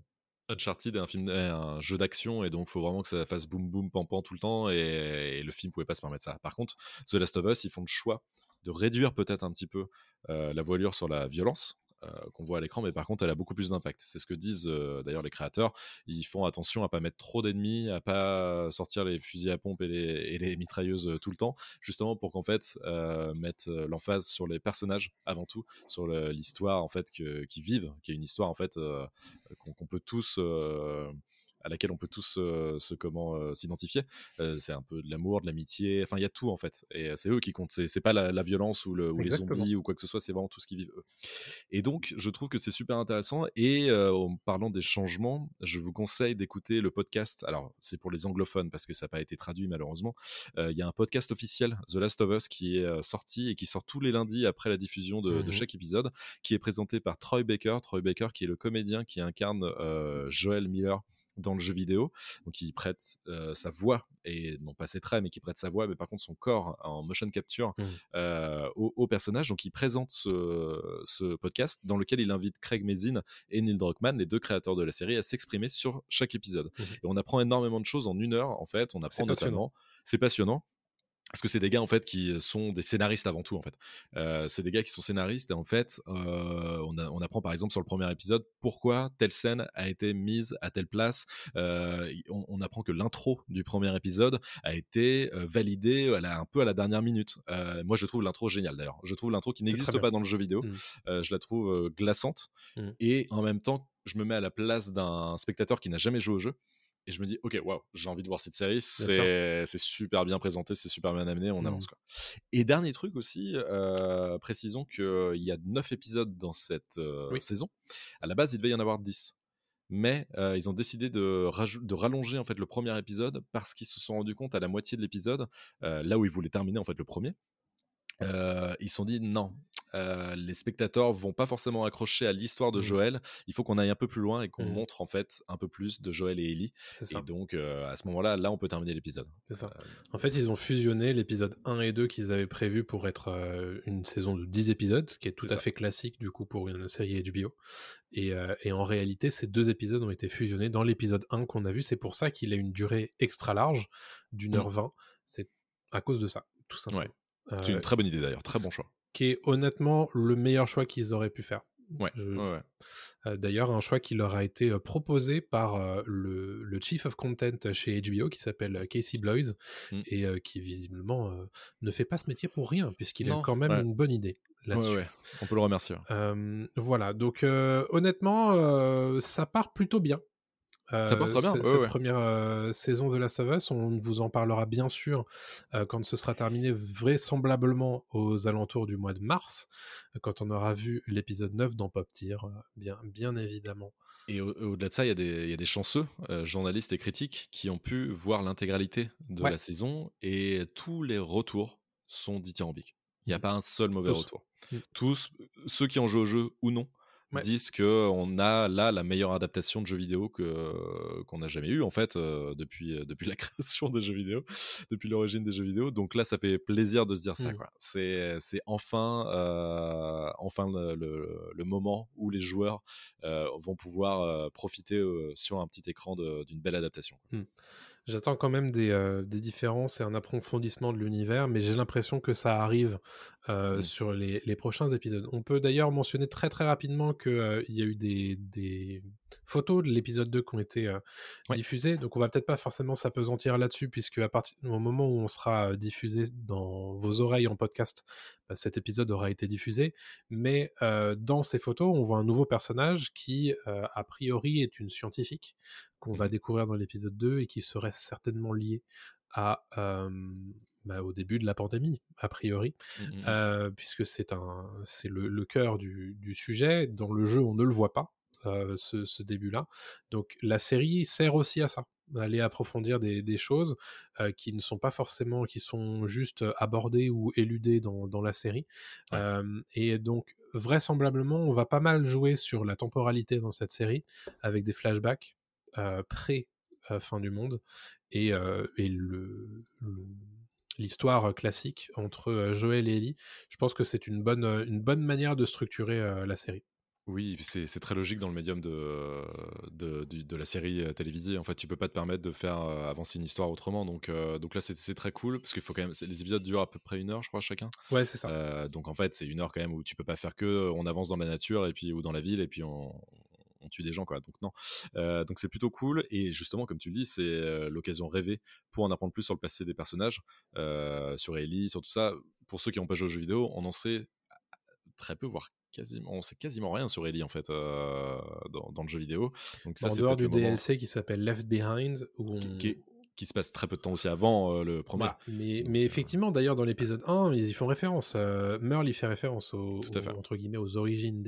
Uncharted est un film, est un jeu d'action et donc faut vraiment que ça fasse boum boum pam pam tout le temps et, et le film pouvait pas se permettre ça. Par contre, The Last of Us, ils font le choix de réduire peut-être un petit peu euh, la voilure sur la violence. Euh, qu'on voit à l'écran, mais par contre, elle a beaucoup plus d'impact. C'est ce que disent euh, d'ailleurs les créateurs. Ils font attention à pas mettre trop d'ennemis, à pas sortir les fusils à pompe et les, mitrailleuses euh, tout le temps, justement pour qu'en fait mettre l'emphase sur les personnages avant tout, sur l'histoire en fait que, qui vivent, qui est une histoire en fait qu'on peut tous à laquelle on peut tous euh, se comment euh, s'identifier. Euh, c'est un peu de l'amour, de l'amitié. Enfin, il y a tout en fait. Et c'est eux qui comptent. C'est pas la, la violence ou, le, ou les zombies ou quoi que ce soit. C'est vraiment tout ce qu'ils vivent eux. Et donc, je trouve que c'est super intéressant. Et en parlant des changements, je vous conseille d'écouter le podcast. Alors, c'est pour les anglophones parce que ça n'a pas été traduit malheureusement. Il y a un podcast officiel, The Last of Us, qui est sorti et qui sort tous les lundis après la diffusion de, de Mhm. chaque épisode, qui est présenté par Troy Baker. Troy Baker, qui est le comédien qui incarne euh, Joel Miller dans le jeu vidéo, donc il prête euh, sa voix et non pas ses traits, mais qui prête sa voix, mais par contre son corps en motion capture Mhm. euh, au, au personnage. Donc il présente ce, ce podcast dans lequel il invite Craig Mazin et Neil Druckmann, les deux créateurs de la série, à s'exprimer sur chaque épisode. Mhm. Et on apprend énormément de choses en une heure. En fait, on apprend notamment, c'est passionnant. Parce que c'est des gars en fait qui sont des scénaristes avant tout en fait. Euh, c'est des gars qui sont scénaristes et en fait euh, on, a- on apprend par exemple sur le premier épisode pourquoi telle scène a été mise à telle place. Euh, on, on apprend que l'intro du premier épisode a été validée à la- un peu à la dernière minute. Moi je trouve l'intro géniale d'ailleurs. Je trouve l'intro qui n'existe pas dans le jeu vidéo. Mm. Euh, je la trouve glaçante Mm. et en même temps je me mets à la place d'un spectateur qui n'a jamais joué au jeu et je me dis, ok, waouh, j'ai envie de voir cette série, c'est super bien présenté, c'est super bien amené, on Mhm. avance quoi. Et dernier truc aussi, euh, précisons qu'il y a 9 épisodes dans cette euh, Oui. saison. À la base, il devait y en avoir 10. Mais euh, ils ont décidé de, de rallonger en fait le premier épisode parce qu'ils se sont rendus compte à la moitié de l'épisode, euh, là où ils voulaient terminer en fait le premier, euh, ils se sont dit non, euh, les spectateurs vont pas forcément accrocher à l'histoire de Mhm. Joël. Il faut qu'on aille un peu plus loin et qu'on Mhm. montre en fait un peu plus de Joël et Ellie. C'est ça. Et donc euh, à ce moment-là, là on peut terminer l'épisode. C'est ça. Euh, En fait, ils ont fusionné l'épisode 1 et 2 qu'ils avaient prévu pour être une saison de 10 épisodes, ce qui est tout à ça. fait classique du coup pour une série HBO. Et, et en réalité, ces deux épisodes ont été fusionnés dans l'épisode 1 qu'on a vu. C'est pour ça qu'il a une durée extra large d'une Mm. heure 20. C'est à cause de ça, tout simplement. Ouais. C'est une très bonne idée d'ailleurs, très bon choix. Qui est honnêtement le meilleur choix qu'ils auraient pu faire. Ouais, Je- ouais, ouais. Euh, D'ailleurs, un choix qui leur a été euh, proposé par euh, le, le Chief of Content chez HBO qui s'appelle Casey Bloys Mm. et qui visiblement ne fait pas ce métier pour rien puisqu'il a quand même ouais. une bonne idée là-dessus. Ouais. On peut le remercier. voilà, donc honnêtement, ça part plutôt bien. Euh, Ça part très bien, ouais, Cette ouais. première euh, saison de Last of Us, on vous en parlera bien sûr euh, quand ce sera terminé, vraisemblablement aux alentours du mois de mars, euh, quand on aura vu l'épisode 9 dans Pop Tier, euh, bien, bien évidemment. Et au- au-delà de ça, il y, a des- il y a des chanceux, euh, journalistes et critiques, qui ont pu voir l'intégralité de Ouais. la saison et tous les retours sont dithyrambiques. Il n'y a Mm. pas un seul mauvais Tous. retour. Mm. Tous, ceux qui ont joué au jeu ou non, Ouais. disent qu'on a là la meilleure adaptation de jeux vidéo que qu'on n'a jamais eu en fait euh, depuis euh, depuis la création des jeux vidéo, depuis l'origine des jeux vidéo. Donc là, ça fait plaisir de se dire ça. Mm. quoi. C'est c'est enfin euh, enfin le, le- le moment où les joueurs euh, vont pouvoir euh, profiter euh, sur un petit écran de- d'une belle adaptation. J'attends quand même des, euh, des différences et un approfondissement de l'univers, mais j'ai l'impression que ça arrive euh, Mm. sur les, les prochains épisodes. On peut d'ailleurs mentionner très très rapidement qu'il y a eu des, des photos de l'épisode 2 qui ont été euh, Ouais. diffusées, donc on va peut-être pas forcément s'apesantir là-dessus, puisque à partir du moment où on sera euh, diffusé dans vos oreilles en podcast, bah, cet épisode aura été diffusé. Mais euh, dans ces photos, on voit un nouveau personnage qui, euh, a priori, est une scientifique qu'on va Mhm. découvrir dans l'épisode 2 et qui serait certainement lié à euh, bah, au début de la pandémie, a priori, Mmh, mmh, mmh. euh, puisque c'est un, c'est le, le cœur du, du sujet. Dans le jeu, on ne le voit pas, euh, ce, ce début-là. Donc la série sert aussi à ça, à aller approfondir des, des choses euh, qui ne sont pas forcément, qui sont juste abordées ou éludées dans, dans la série. Ouais. Euh, et donc vraisemblablement, on va pas mal jouer sur la temporalité dans cette série, avec des flashbacks pré fin du monde et, et le, le- l'histoire classique entre Joël et Ellie. Je pense que c'est une bonne, une bonne manière de structurer la série. Oui, c'est c'est très logique dans le médium de, de, du- de la série télévisée. En fait, tu peux pas te permettre de faire avancer une histoire autrement. Donc, euh, donc là, c'est c'est très cool parce qu'il faut quand même. Les épisodes durent à peu près une heure, je crois, chacun. Ouais, c'est ça. Euh, donc en fait, c'est une heure quand même où tu peux pas faire que on avance dans la nature et puis ou dans la ville et puis on, on tue des gens quoi. Donc non. Euh, donc c'est plutôt cool et justement comme tu le dis, c'est euh, l'occasion rêvée pour en apprendre plus sur le passé des personnages, euh, sur Ellie, sur tout ça. Pour ceux qui n'ont pas joué aux jeux vidéo, on en sait très peu, voire quasiment, on sait quasiment rien sur Ellie en fait euh, dans, dans le jeu vidéo. Donc ça en c'est dehors du moment DLC qui s'appelle Left Behind, où on... qui, qui est- qui se passe très peu de temps aussi avant euh, le premier. Voilà. Mais, mais effectivement, d'ailleurs, dans l'épisode 1, ils y font référence. Euh, Merle y fait référence aux, Tout à fait. aux- entre guillemets, aux origines.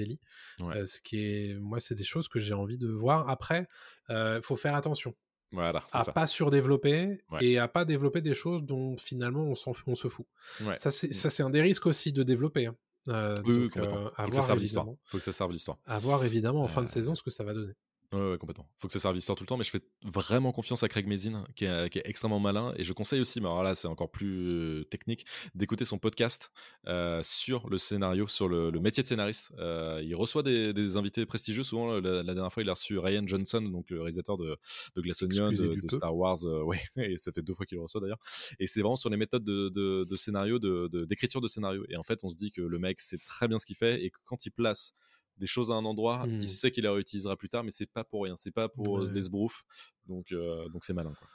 Ouais. Euh, ce qui est, moi, c'est des choses que j'ai envie de voir. Après, il faut faire attention Voilà, à ça. pas surdévelopper Ouais. et à pas développer des choses dont finalement on, s'en- on se fout. Ouais. Ça, c'est ça, c'est un des risques aussi de développer. hein. Euh, oui, complètement. euh, Faut que ça serve l'histoire. Faut que ça serve l'histoire. à voir évidemment en fin de Euh, saison ce que ça va donner. Ouais, ouais, complètement. Faut que ça serve l'histoire tout le temps, mais je fais vraiment confiance à Craig Mazin, qui est, qui est extrêmement malin. Et je conseille aussi, mais alors là, c'est encore plus euh, technique, d'écouter son podcast euh, sur le scénario, sur le, le métier de scénariste. Euh, il reçoit des, des invités prestigieux. Souvent, la, la dernière fois, il a reçu Ryan Johnson, donc le réalisateur de, de Glass Onion, de. Star Wars. euh, ouais, et ça fait deux fois qu'il le reçoit d'ailleurs. Et c'est vraiment sur les méthodes de, de, de scénario, de- de- d'écriture de, scénario. Et en fait, on se dit que le mec sait très bien ce qu'il fait et que quand il place des choses à un endroit, il sait qu'il les réutilisera plus tard, mais c'est pas pour rien, c'est pas pour euh, les sbroufs. Donc, euh, donc c'est malin. Quoi.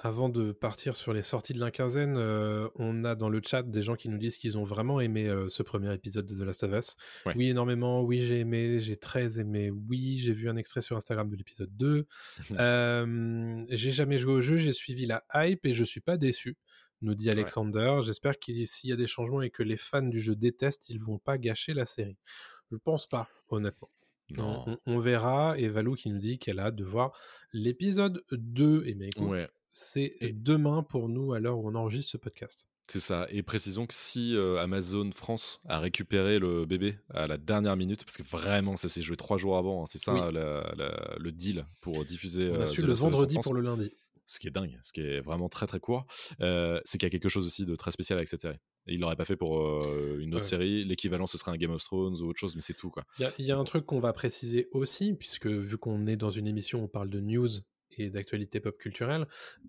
Avant de partir sur les sorties de la quinzaine, euh, on a dans le chat des gens qui nous disent qu'ils ont vraiment aimé euh, ce premier épisode de The Last of Us. Ouais. Oui, énormément. Oui, j'ai aimé. J'ai très aimé. Oui, j'ai vu un extrait sur Instagram de l'épisode 2. Euh, j'ai jamais joué au jeu. J'ai suivi la hype et je suis pas déçu, nous dit Alexander. J'espère qu'il s'il y a des changements et que les fans du jeu détestent, ils vont pas gâcher la série. Je pense pas, honnêtement. Non. On, verra. Et Valou qui nous dit qu'elle a hâte de voir l'épisode 2. Et mais écoute, Ouais, c'est Et- demain pour nous à l'heure où on enregistre ce podcast. c'est ça. Et précisons que si euh, Amazon France a récupéré le bébé à la dernière minute, parce que vraiment, ça s'est joué trois jours avant, hein, c'est ça Oui. euh, la- la- le deal pour diffuser. On euh, a su The le vendredi pour le lundi. Ce qui est dingue, ce qui est vraiment très très court, euh, c'est qu'il y a quelque chose aussi de très spécial avec cette série. Et il l'aurait pas fait pour euh, une autre Ouais. série. L'équivalent, ce serait un Game of Thrones ou autre chose, mais c'est tout quoi. Il y a- il y, a un truc qu'on va préciser aussi, puisque vu qu'on est dans une émission où on parle de news et d'actualité pop culturelle,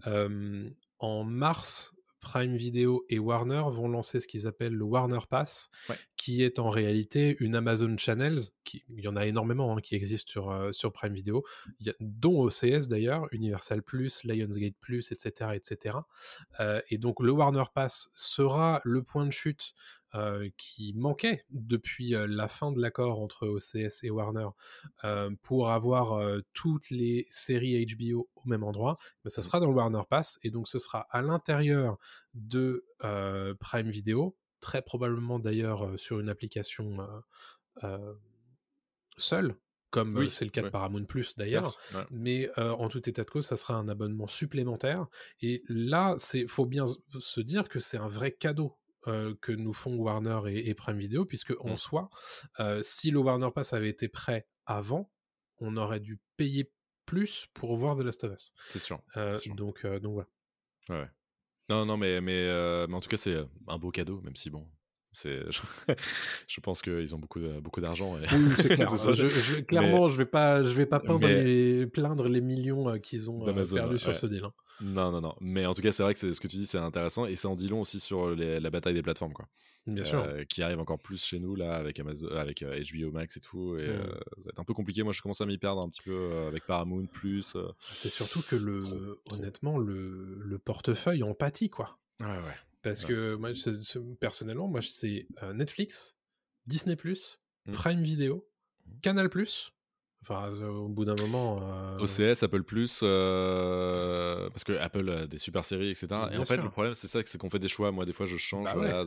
euh, en mars, Prime Video et Warner vont lancer ce qu'ils appellent le Warner Pass, Ouais. qui est en réalité une Amazon Channels, qui, il y en a énormément hein, qui existent sur, euh, sur Prime Video, il y a- dont OCS d'ailleurs, Universal Plus, Lionsgate Plus, etc. etc. Euh, et donc le Warner Pass sera le point de chute euh, qui manquait depuis euh, la fin de l'accord entre OCS et Warner euh, pour avoir toutes les séries HBO au même endroit, mais ça sera dans le Warner Pass et donc ce sera à l'intérieur de Prime Video, très probablement d'ailleurs sur une application seule, comme Oui, c'est le cas de. Paramount Plus d'ailleurs. Ouais. Mais euh, en tout état de cause, ça sera un abonnement supplémentaire. Et là, c'est faut bien se dire que c'est un vrai cadeau euh, que nous font Warner et, et Prime Video, puisque en Mm. soi, euh, si le Warner Pass avait été prêt avant, on aurait dû payer plus pour voir The Last of Us. C'est sûr. Euh, sûr. donc, donc voilà. Ouais. Non, non, mais, mais, mais en tout cas, c'est un beau cadeau, même si bon. Je, pense qu'ils ont beaucoup, beaucoup d'argent. et- Oui, c'est clair. C'est ça. Je- je- clairement, je vais pas, je vais pas peindre mais- les, plaindre les millions euh, qu'ils ont euh, perdus sur ouais. ce deal. hein. Non, non, non. Mais en tout cas, c'est vrai que c'est, ce que tu dis, c'est intéressant et ça en dit long aussi sur les- la bataille des plateformes, quoi. Bien sûr. Euh, qui arrive encore plus chez nous là avec Amazon, avec HBO Max et tout. Et Mm. euh, ça va être un peu compliqué. Moi, je commence à m'y perdre un petit peu avec Paramount plus. C'est surtout que le, Trop, trop. honnêtement, le, le portefeuille en pâtit, quoi. Ouais, ouais. Parce Ouais. que moi, je- personnellement, moi, c'est euh, Netflix, Disney+, Mm. Prime Video, Mm. Canal+, Enfin, euh, au bout d'un moment. euh, OCS, Apple Plus, euh, parce que Apple a des super séries, etc. et en fait, sûr. le problème, c'est ça, c'est qu'on fait des choix. Moi, des fois, je change, Bah voilà,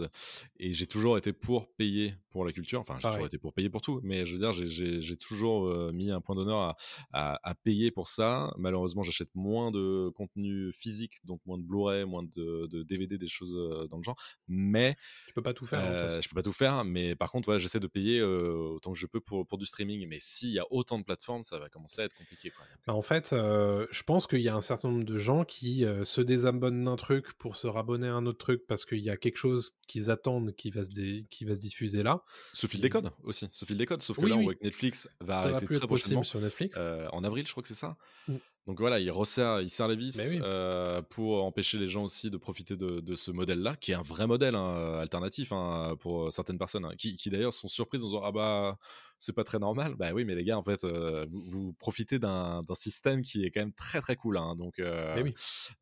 et j'ai toujours été pour payer pour la culture. Enfin, j'ai toujours été pour payer pour tout, mais je veux dire, j'ai- toujours euh, mis un point d'honneur à, à- à payer pour ça. Malheureusement, j'achète moins de contenu physique, donc moins de Blu-ray, moins de, de DVD, des choses dans le genre. Mais Tu peux pas tout faire. je peux pas tout faire, mais par contre, voilà, j'essaie de payer autant que je peux pour, pour du streaming. Mais s'il y a autant de plateformes, ça va commencer à être compliqué. Bah, en fait, euh, je pense qu'il y a un certain nombre de gens qui euh, se désabonnent d'un truc pour se rabonner à un autre truc parce qu'il y a quelque chose qu'ils attendent qui va se, dé- qui va se diffuser là. Ce fil des codes aussi, ce fil des codes. Sauf que Oui, là, oui. on voit que Netflix va Ça va arrêter plus très prochainement. sur Netflix. euh, en avril, je crois que c'est ça. Mm. Donc voilà, il resserre, il serre les vis oui. euh, pour empêcher les gens aussi de profiter de, de ce modèle-là, qui est un vrai modèle hein, alternatif hein, pour certaines personnes, hein, qui, qui d'ailleurs sont surprises en disant ah bah c'est pas très normal. Bah oui, mais les gars, en fait, euh, vous, vous profitez d'un système qui est quand même très très cool. hein, donc euh, Mais oui.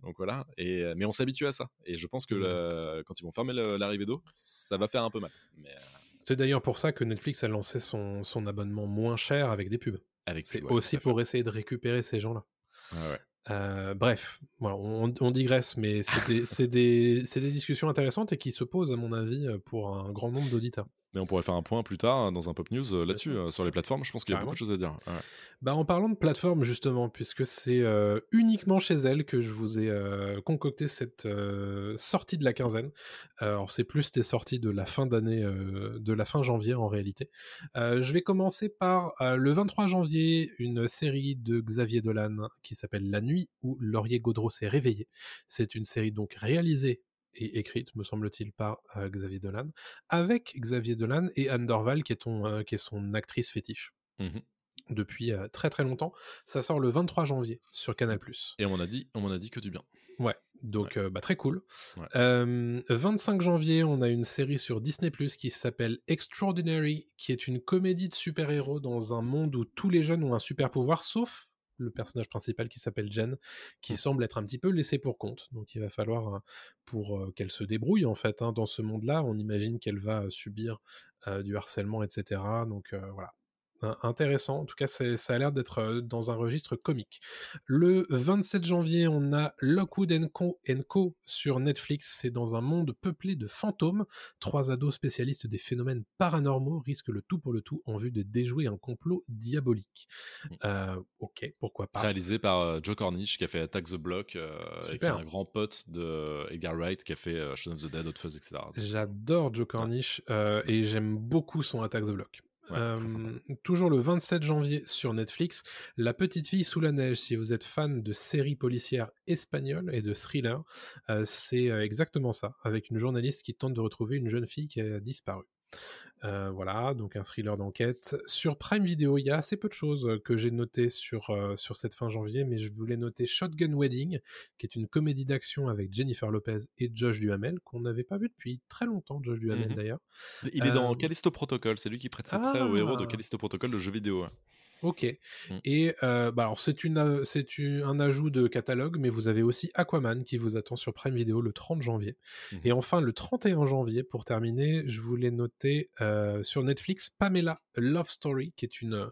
donc voilà. Et mais on s'habitue à ça. Et je pense que Mm. le- quand ils vont fermer l'arrivée d'eau, ça va faire un peu mal. Mais euh, C'est d'ailleurs pour ça que Netflix a lancé son, son abonnement moins cher avec des pubs. avec C'est ouais, aussi pour essayer de récupérer ces gens-là. Ouais. Euh, bref, voilà, on, on digresse, mais c'est des, c'est des, c'est des discussions intéressantes et qui se posent, à mon avis, pour un grand nombre d'auditeurs. Mais on pourrait faire un point plus tard hein, dans un pop news euh, là-dessus, euh, sur les plateformes. Je pense qu'il y a Carrément. beaucoup de choses à dire. Ouais. Bah, en parlant de plateforme, justement, puisque c'est euh, uniquement chez elle que je vous ai euh, concocté cette euh, sortie de la quinzaine. Euh, alors, c'est plus des sorties de la fin d'année, euh, de la fin janvier en réalité. Euh, je vais commencer par euh, le 23 janvier, une série de Xavier Dolan qui s'appelle La Nuit où Laurier Gaudreau s'est réveillé. C'est une série donc réalisée et écrite, me semble-t-il, par euh, Xavier Dolan, avec Xavier Dolan et Anne Dorval, qui est, ton, euh, qui est son actrice fétiche Mhm. depuis euh, très très longtemps. Ça sort le 23 janvier sur Canal+. Et on m'en a dit, on a dit que du bien. Ouais, donc bah, très cool. Ouais. Euh, 25 janvier, on a une série sur Disney qui s'appelle Extraordinary, qui est une comédie de super-héros dans un monde où tous les jeunes ont un super pouvoir, sauf le personnage principal qui s'appelle Jen, qui semble être un petit peu laissé pour compte. Donc il va falloir, euh, pour euh, qu'elle se débrouille en fait hein, dans ce monde-là, on imagine qu'elle va euh, subir euh, du harcèlement, etc. Donc voilà. In- Intéressant, en tout cas ça a l'air d'être euh, dans un registre comique. Le 27 janvier, on a Lockwood and Co, Co sur Netflix. C'est dans un monde peuplé de fantômes. Trois ados spécialistes des phénomènes paranormaux risquent le tout pour le tout en vue de déjouer un complot diabolique. Mm. Euh, ok, pourquoi pas. Réalisé par euh, Joe Cornish, qui a fait Attack the Block, euh, et qui est un grand pote de Edgar Wright, qui a fait Shaun of the Dead, Hot Fuzz, etc. J'adore Joe Cornish euh, et j'aime beaucoup son Attack the Block. Ouais. Euh, toujours le 27 janvier sur Netflix, La petite fille sous la neige. Si vous êtes fan de séries policières espagnoles et de thrillers, euh, c'est euh, exactement ça, avec une journaliste qui tente de retrouver une jeune fille qui a disparu. Euh, voilà, donc un thriller d'enquête. Sur Prime Video, il y a assez peu de choses que j'ai notées sur, euh, sur cette fin janvier, mais je voulais noter Shotgun Wedding, qui est une comédie d'action avec Jennifer Lopez et Josh Duhamel, qu'on n'avait pas vu depuis très longtemps, Josh Duhamel Mhm. d'ailleurs. Il est dans Callisto Protocol, c'est lui qui prête ses traits au héros de Ah. Callisto Protocol, le jeu vidéo. Ok. Mm. Et euh, bah alors c'est une c'est un ajout de catalogue, mais vous avez aussi Aquaman qui vous attend sur Prime Video le 30 janvier. Mhm. Et enfin le 31 janvier, pour terminer, je voulais noter euh, sur Netflix Pamela Love Story, qui est une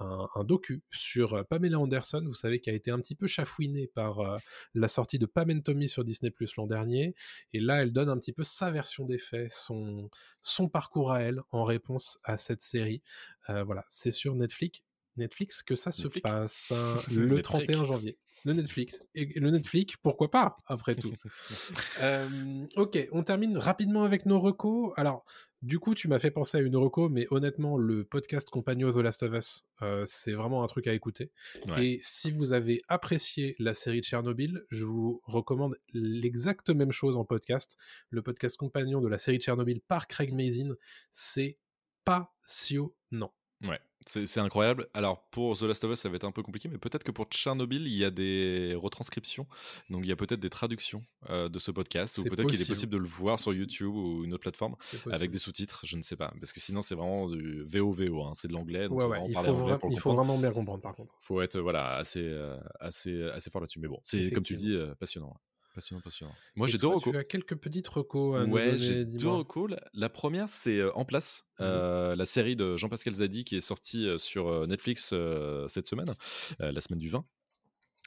un, un docu sur Pamela Anderson, vous savez, qui a été un petit peu chafouinée par euh, la sortie de Pam and Tommy sur Disney Plus l'an dernier. Et là, elle donne un petit peu sa version des faits, son, son parcours à elle en réponse à cette série. Euh, voilà, c'est sur Netflix. Netflix que ça se passe hein, le Netflix. 31 janvier. Le Netflix. Et le Netflix, pourquoi pas, après tout. Euh, ok, on termine rapidement avec nos recos. Alors, du coup, tu m'as fait penser à une reco, mais honnêtement, le podcast Compagnon The Last of Us, euh, c'est vraiment un truc à écouter. Ouais. Et si vous avez apprécié la série de Tchernobyl, je vous recommande l'exacte même chose en podcast. Le podcast compagnon de la série de Tchernobyl par Craig Mazin, c'est passionnant. Ouais, c'est incroyable. Alors pour The Last of Us, ça va être un peu compliqué, mais peut-être que pour Tchernobyl, il y a des retranscriptions, donc il y a peut-être des traductions euh, de ce podcast, ou peut-être qu'il est possible. de le voir sur YouTube ou une autre plateforme avec des sous-titres, je ne sais pas, parce que sinon c'est vraiment du VO-VO, hein, c'est de l'anglais, donc Ouais, faut ouais, vraiment il faut, vra- pour il faut vraiment bien comprendre par contre. Faut être voilà assez euh, assez assez fort là-dessus, mais bon, c'est comme tu dis euh, passionnant. Passionnant, passionnant. Moi, j'ai deux recos. Tu as quelques petites recos à nous Ouais, donner, j'ai deux recos. La- La première, c'est euh, En Place, Mhm. euh, la série de Jean-Pascal Zadi qui est sortie euh, sur euh, Netflix euh, cette semaine, euh, la semaine du 20.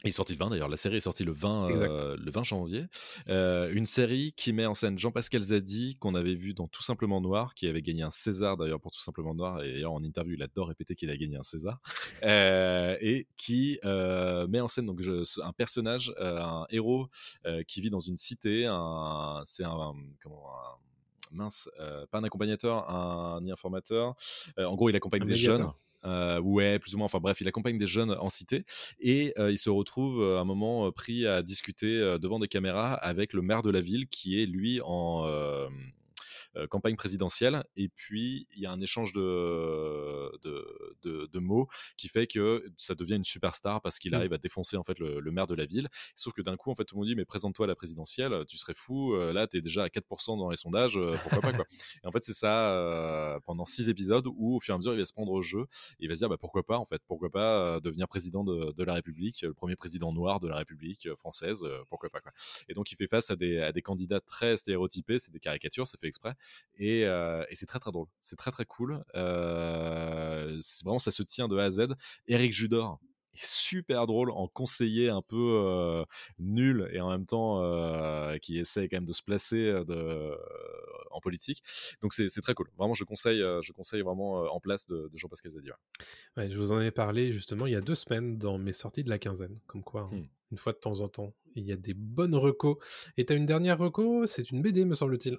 Il est sorti le 20 d'ailleurs, la série est sortie le 20, Exact. euh, le 20 janvier. Euh, une série qui met en scène Jean-Pascal Zadi, qu'on avait vu dans Tout Simplement Noir, qui avait gagné un César d'ailleurs pour Tout Simplement Noir, et d'ailleurs en interview il adore répéter qu'il a gagné un César, Euh, et qui met en scène donc, je- un personnage, un héros qui vit dans une cité, un, c'est un, comment, un- mince, pas un accompagnateur, un, ni informateur, en gros il accompagne des jeunes. Euh, ouais, plus ou moins. Enfin bref, il accompagne des jeunes en cité et euh, il se retrouve euh, un moment pris à discuter devant des caméras avec le maire de la ville qui est lui en campagne présidentielle. Et puis il y a un échange de, de, de- de mots qui fait que ça devient une superstar parce qu'il Mm. arrive à défoncer en fait le, le maire de la ville. Sauf que d'un coup, en fait, tout le monde dit mais présente-toi à la présidentielle, tu serais fou. euh, Là, t'es déjà à 4% dans les sondages, euh, pourquoi pas quoi. Et en fait, c'est ça euh, pendant six épisodes où au fur et à mesure, il va se prendre au jeu et il va se dire bah, pourquoi pas en fait, pourquoi pas euh, devenir président de, de la République, le premier président noir de la République euh, française, euh, pourquoi pas quoi. Et donc il fait face à des, à des candidats très stéréotypés, c'est des caricatures, c'est fait exprès, et, euh, et c'est très très drôle, c'est très très cool. Euh, vraiment ça se tient de A à Z. Eric Judor est super drôle en conseiller un peu euh, nul et en même temps qui essaie quand même de se placer de, en politique. Donc c'est très cool. Vraiment, je conseille, je conseille vraiment en place de, de Jean-Pascal Zadi. ouais. Ouais, je vous en ai parlé justement il y a deux semaines dans mes sorties de la quinzaine. Comme quoi, hein, Hmm. une fois de temps en temps, il y a des bonnes recos. Et t'as une dernière reco, c'est une BD, me semble-t-il.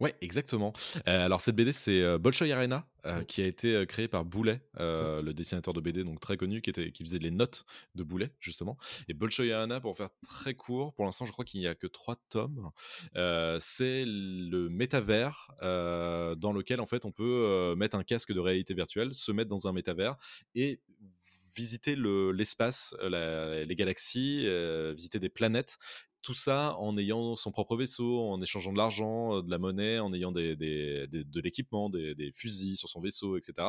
Ouais, exactement. Euh, alors cette BD, c'est euh, Bolshoi Arena, euh, qui a été euh, créé par Boulet, le dessinateur de BD donc très connu, qui, était, qui faisait les notes de Boulet justement. Et Bolshoi Arena, pour faire très court, pour l'instant je crois qu'il n'y a que trois tomes. C'est le métavers dans lequel en fait on peut mettre un casque de réalité virtuelle, se mettre dans un métavers et visiter le- l'espace, les galaxies, euh, visiter des planètes tout ça en ayant son propre vaisseau, en échangeant de l'argent, euh, de la monnaie, en ayant de l'équipement, des fusils sur son vaisseau, etc.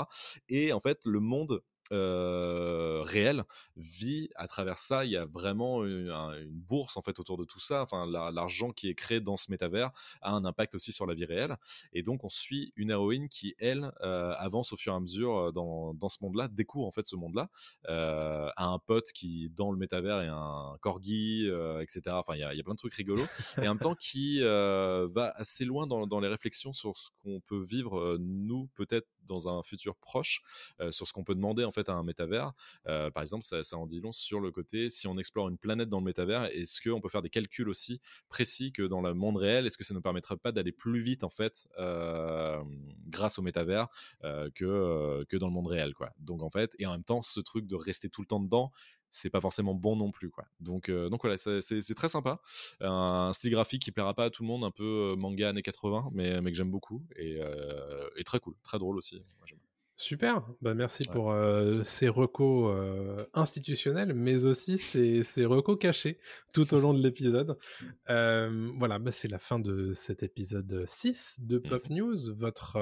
Et en fait, le monde euh, réel vit à travers ça. Il y a vraiment une, un- une bourse en fait autour de tout ça. Enfin, la- l'argent qui est créé dans ce métavers a un impact aussi sur la vie réelle. Et donc, on suit une héroïne qui, elle, euh, avance au fur et à mesure euh, dans, dans ce monde-là, découvre en fait ce monde-là, euh, a un pote qui, dans le métavers, est un corgi, etc. Enfin, il y a, plein de trucs rigolos. et en même temps, qui va assez loin dans, dans les réflexions sur ce qu'on peut vivre, nous, peut-être dans un futur proche, sur ce qu'on peut demander en fait à un métavers. Euh, par exemple, ça, ça en dit long sur le côté, si on explore une planète dans le métavers, est-ce qu'on peut faire des calculs aussi précis que dans le monde réel? Est-ce que ça ne permettrait pas d'aller plus vite en fait euh, grâce au métavers euh, que, que dans le monde réel quoi? Donc en fait, et en même temps, ce truc de rester tout le temps dedans, c'est pas forcément bon non plus quoi. Donc donc voilà, c'est très sympa. Un style graphique qui plaira pas à tout le monde, un peu manga années 80, mais, mais que j'aime beaucoup et, très cool, très drôle aussi. Super, bah merci Ouais. pour euh, ces recos euh, institutionnels, mais aussi ces, ces recos cachés tout au long de l'épisode. Euh, voilà, bah c'est la fin de cet épisode 6 de Pop News, votre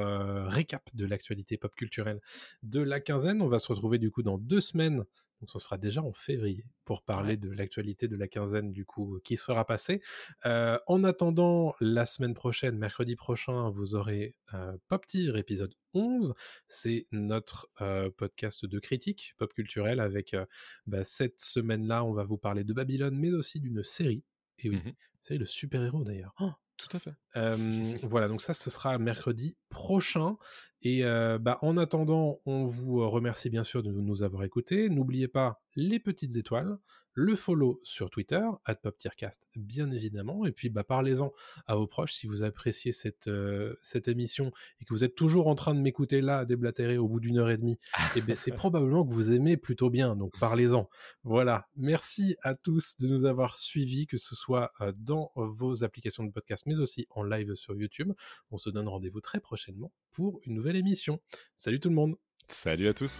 récap de l'actualité pop culturelle de la quinzaine. On va se retrouver du coup dans deux semaines, donc ce sera déjà en février, pour parler Ouais. de l'actualité de la quinzaine du coup qui sera passée. Euh, en attendant, la semaine prochaine, mercredi prochain, vous aurez euh, Pop Tier épisode 11 c'est notre euh, podcast de critique pop culturelle avec euh, bah, cette semaine-là, on va vous parler de Babylone, mais aussi d'une série. Et oui, Mhm. série de super-héros d'ailleurs. Oh Tout à fait. euh, voilà, donc ça, ce sera mercredi prochain. Et euh, bah, en attendant, on vous remercie bien sûr de nous avoir écoutés. N'oubliez pas les petites étoiles, le follow sur Twitter, @poptiercast, bien évidemment. Et puis, bah, parlez-en à vos proches si vous appréciez cette, euh, cette émission et que vous êtes toujours en train de m'écouter là, à déblatérer au bout d'une heure et demie. Et ben, c'est probablement que vous aimez plutôt bien, donc parlez-en. Voilà. Merci à tous de nous avoir suivis, que ce soit euh, dans vos applications de podcast, mais aussi en live sur YouTube. On se donne rendez-vous très prochainement pour une nouvelle émission. Salut tout le monde Salut à tous.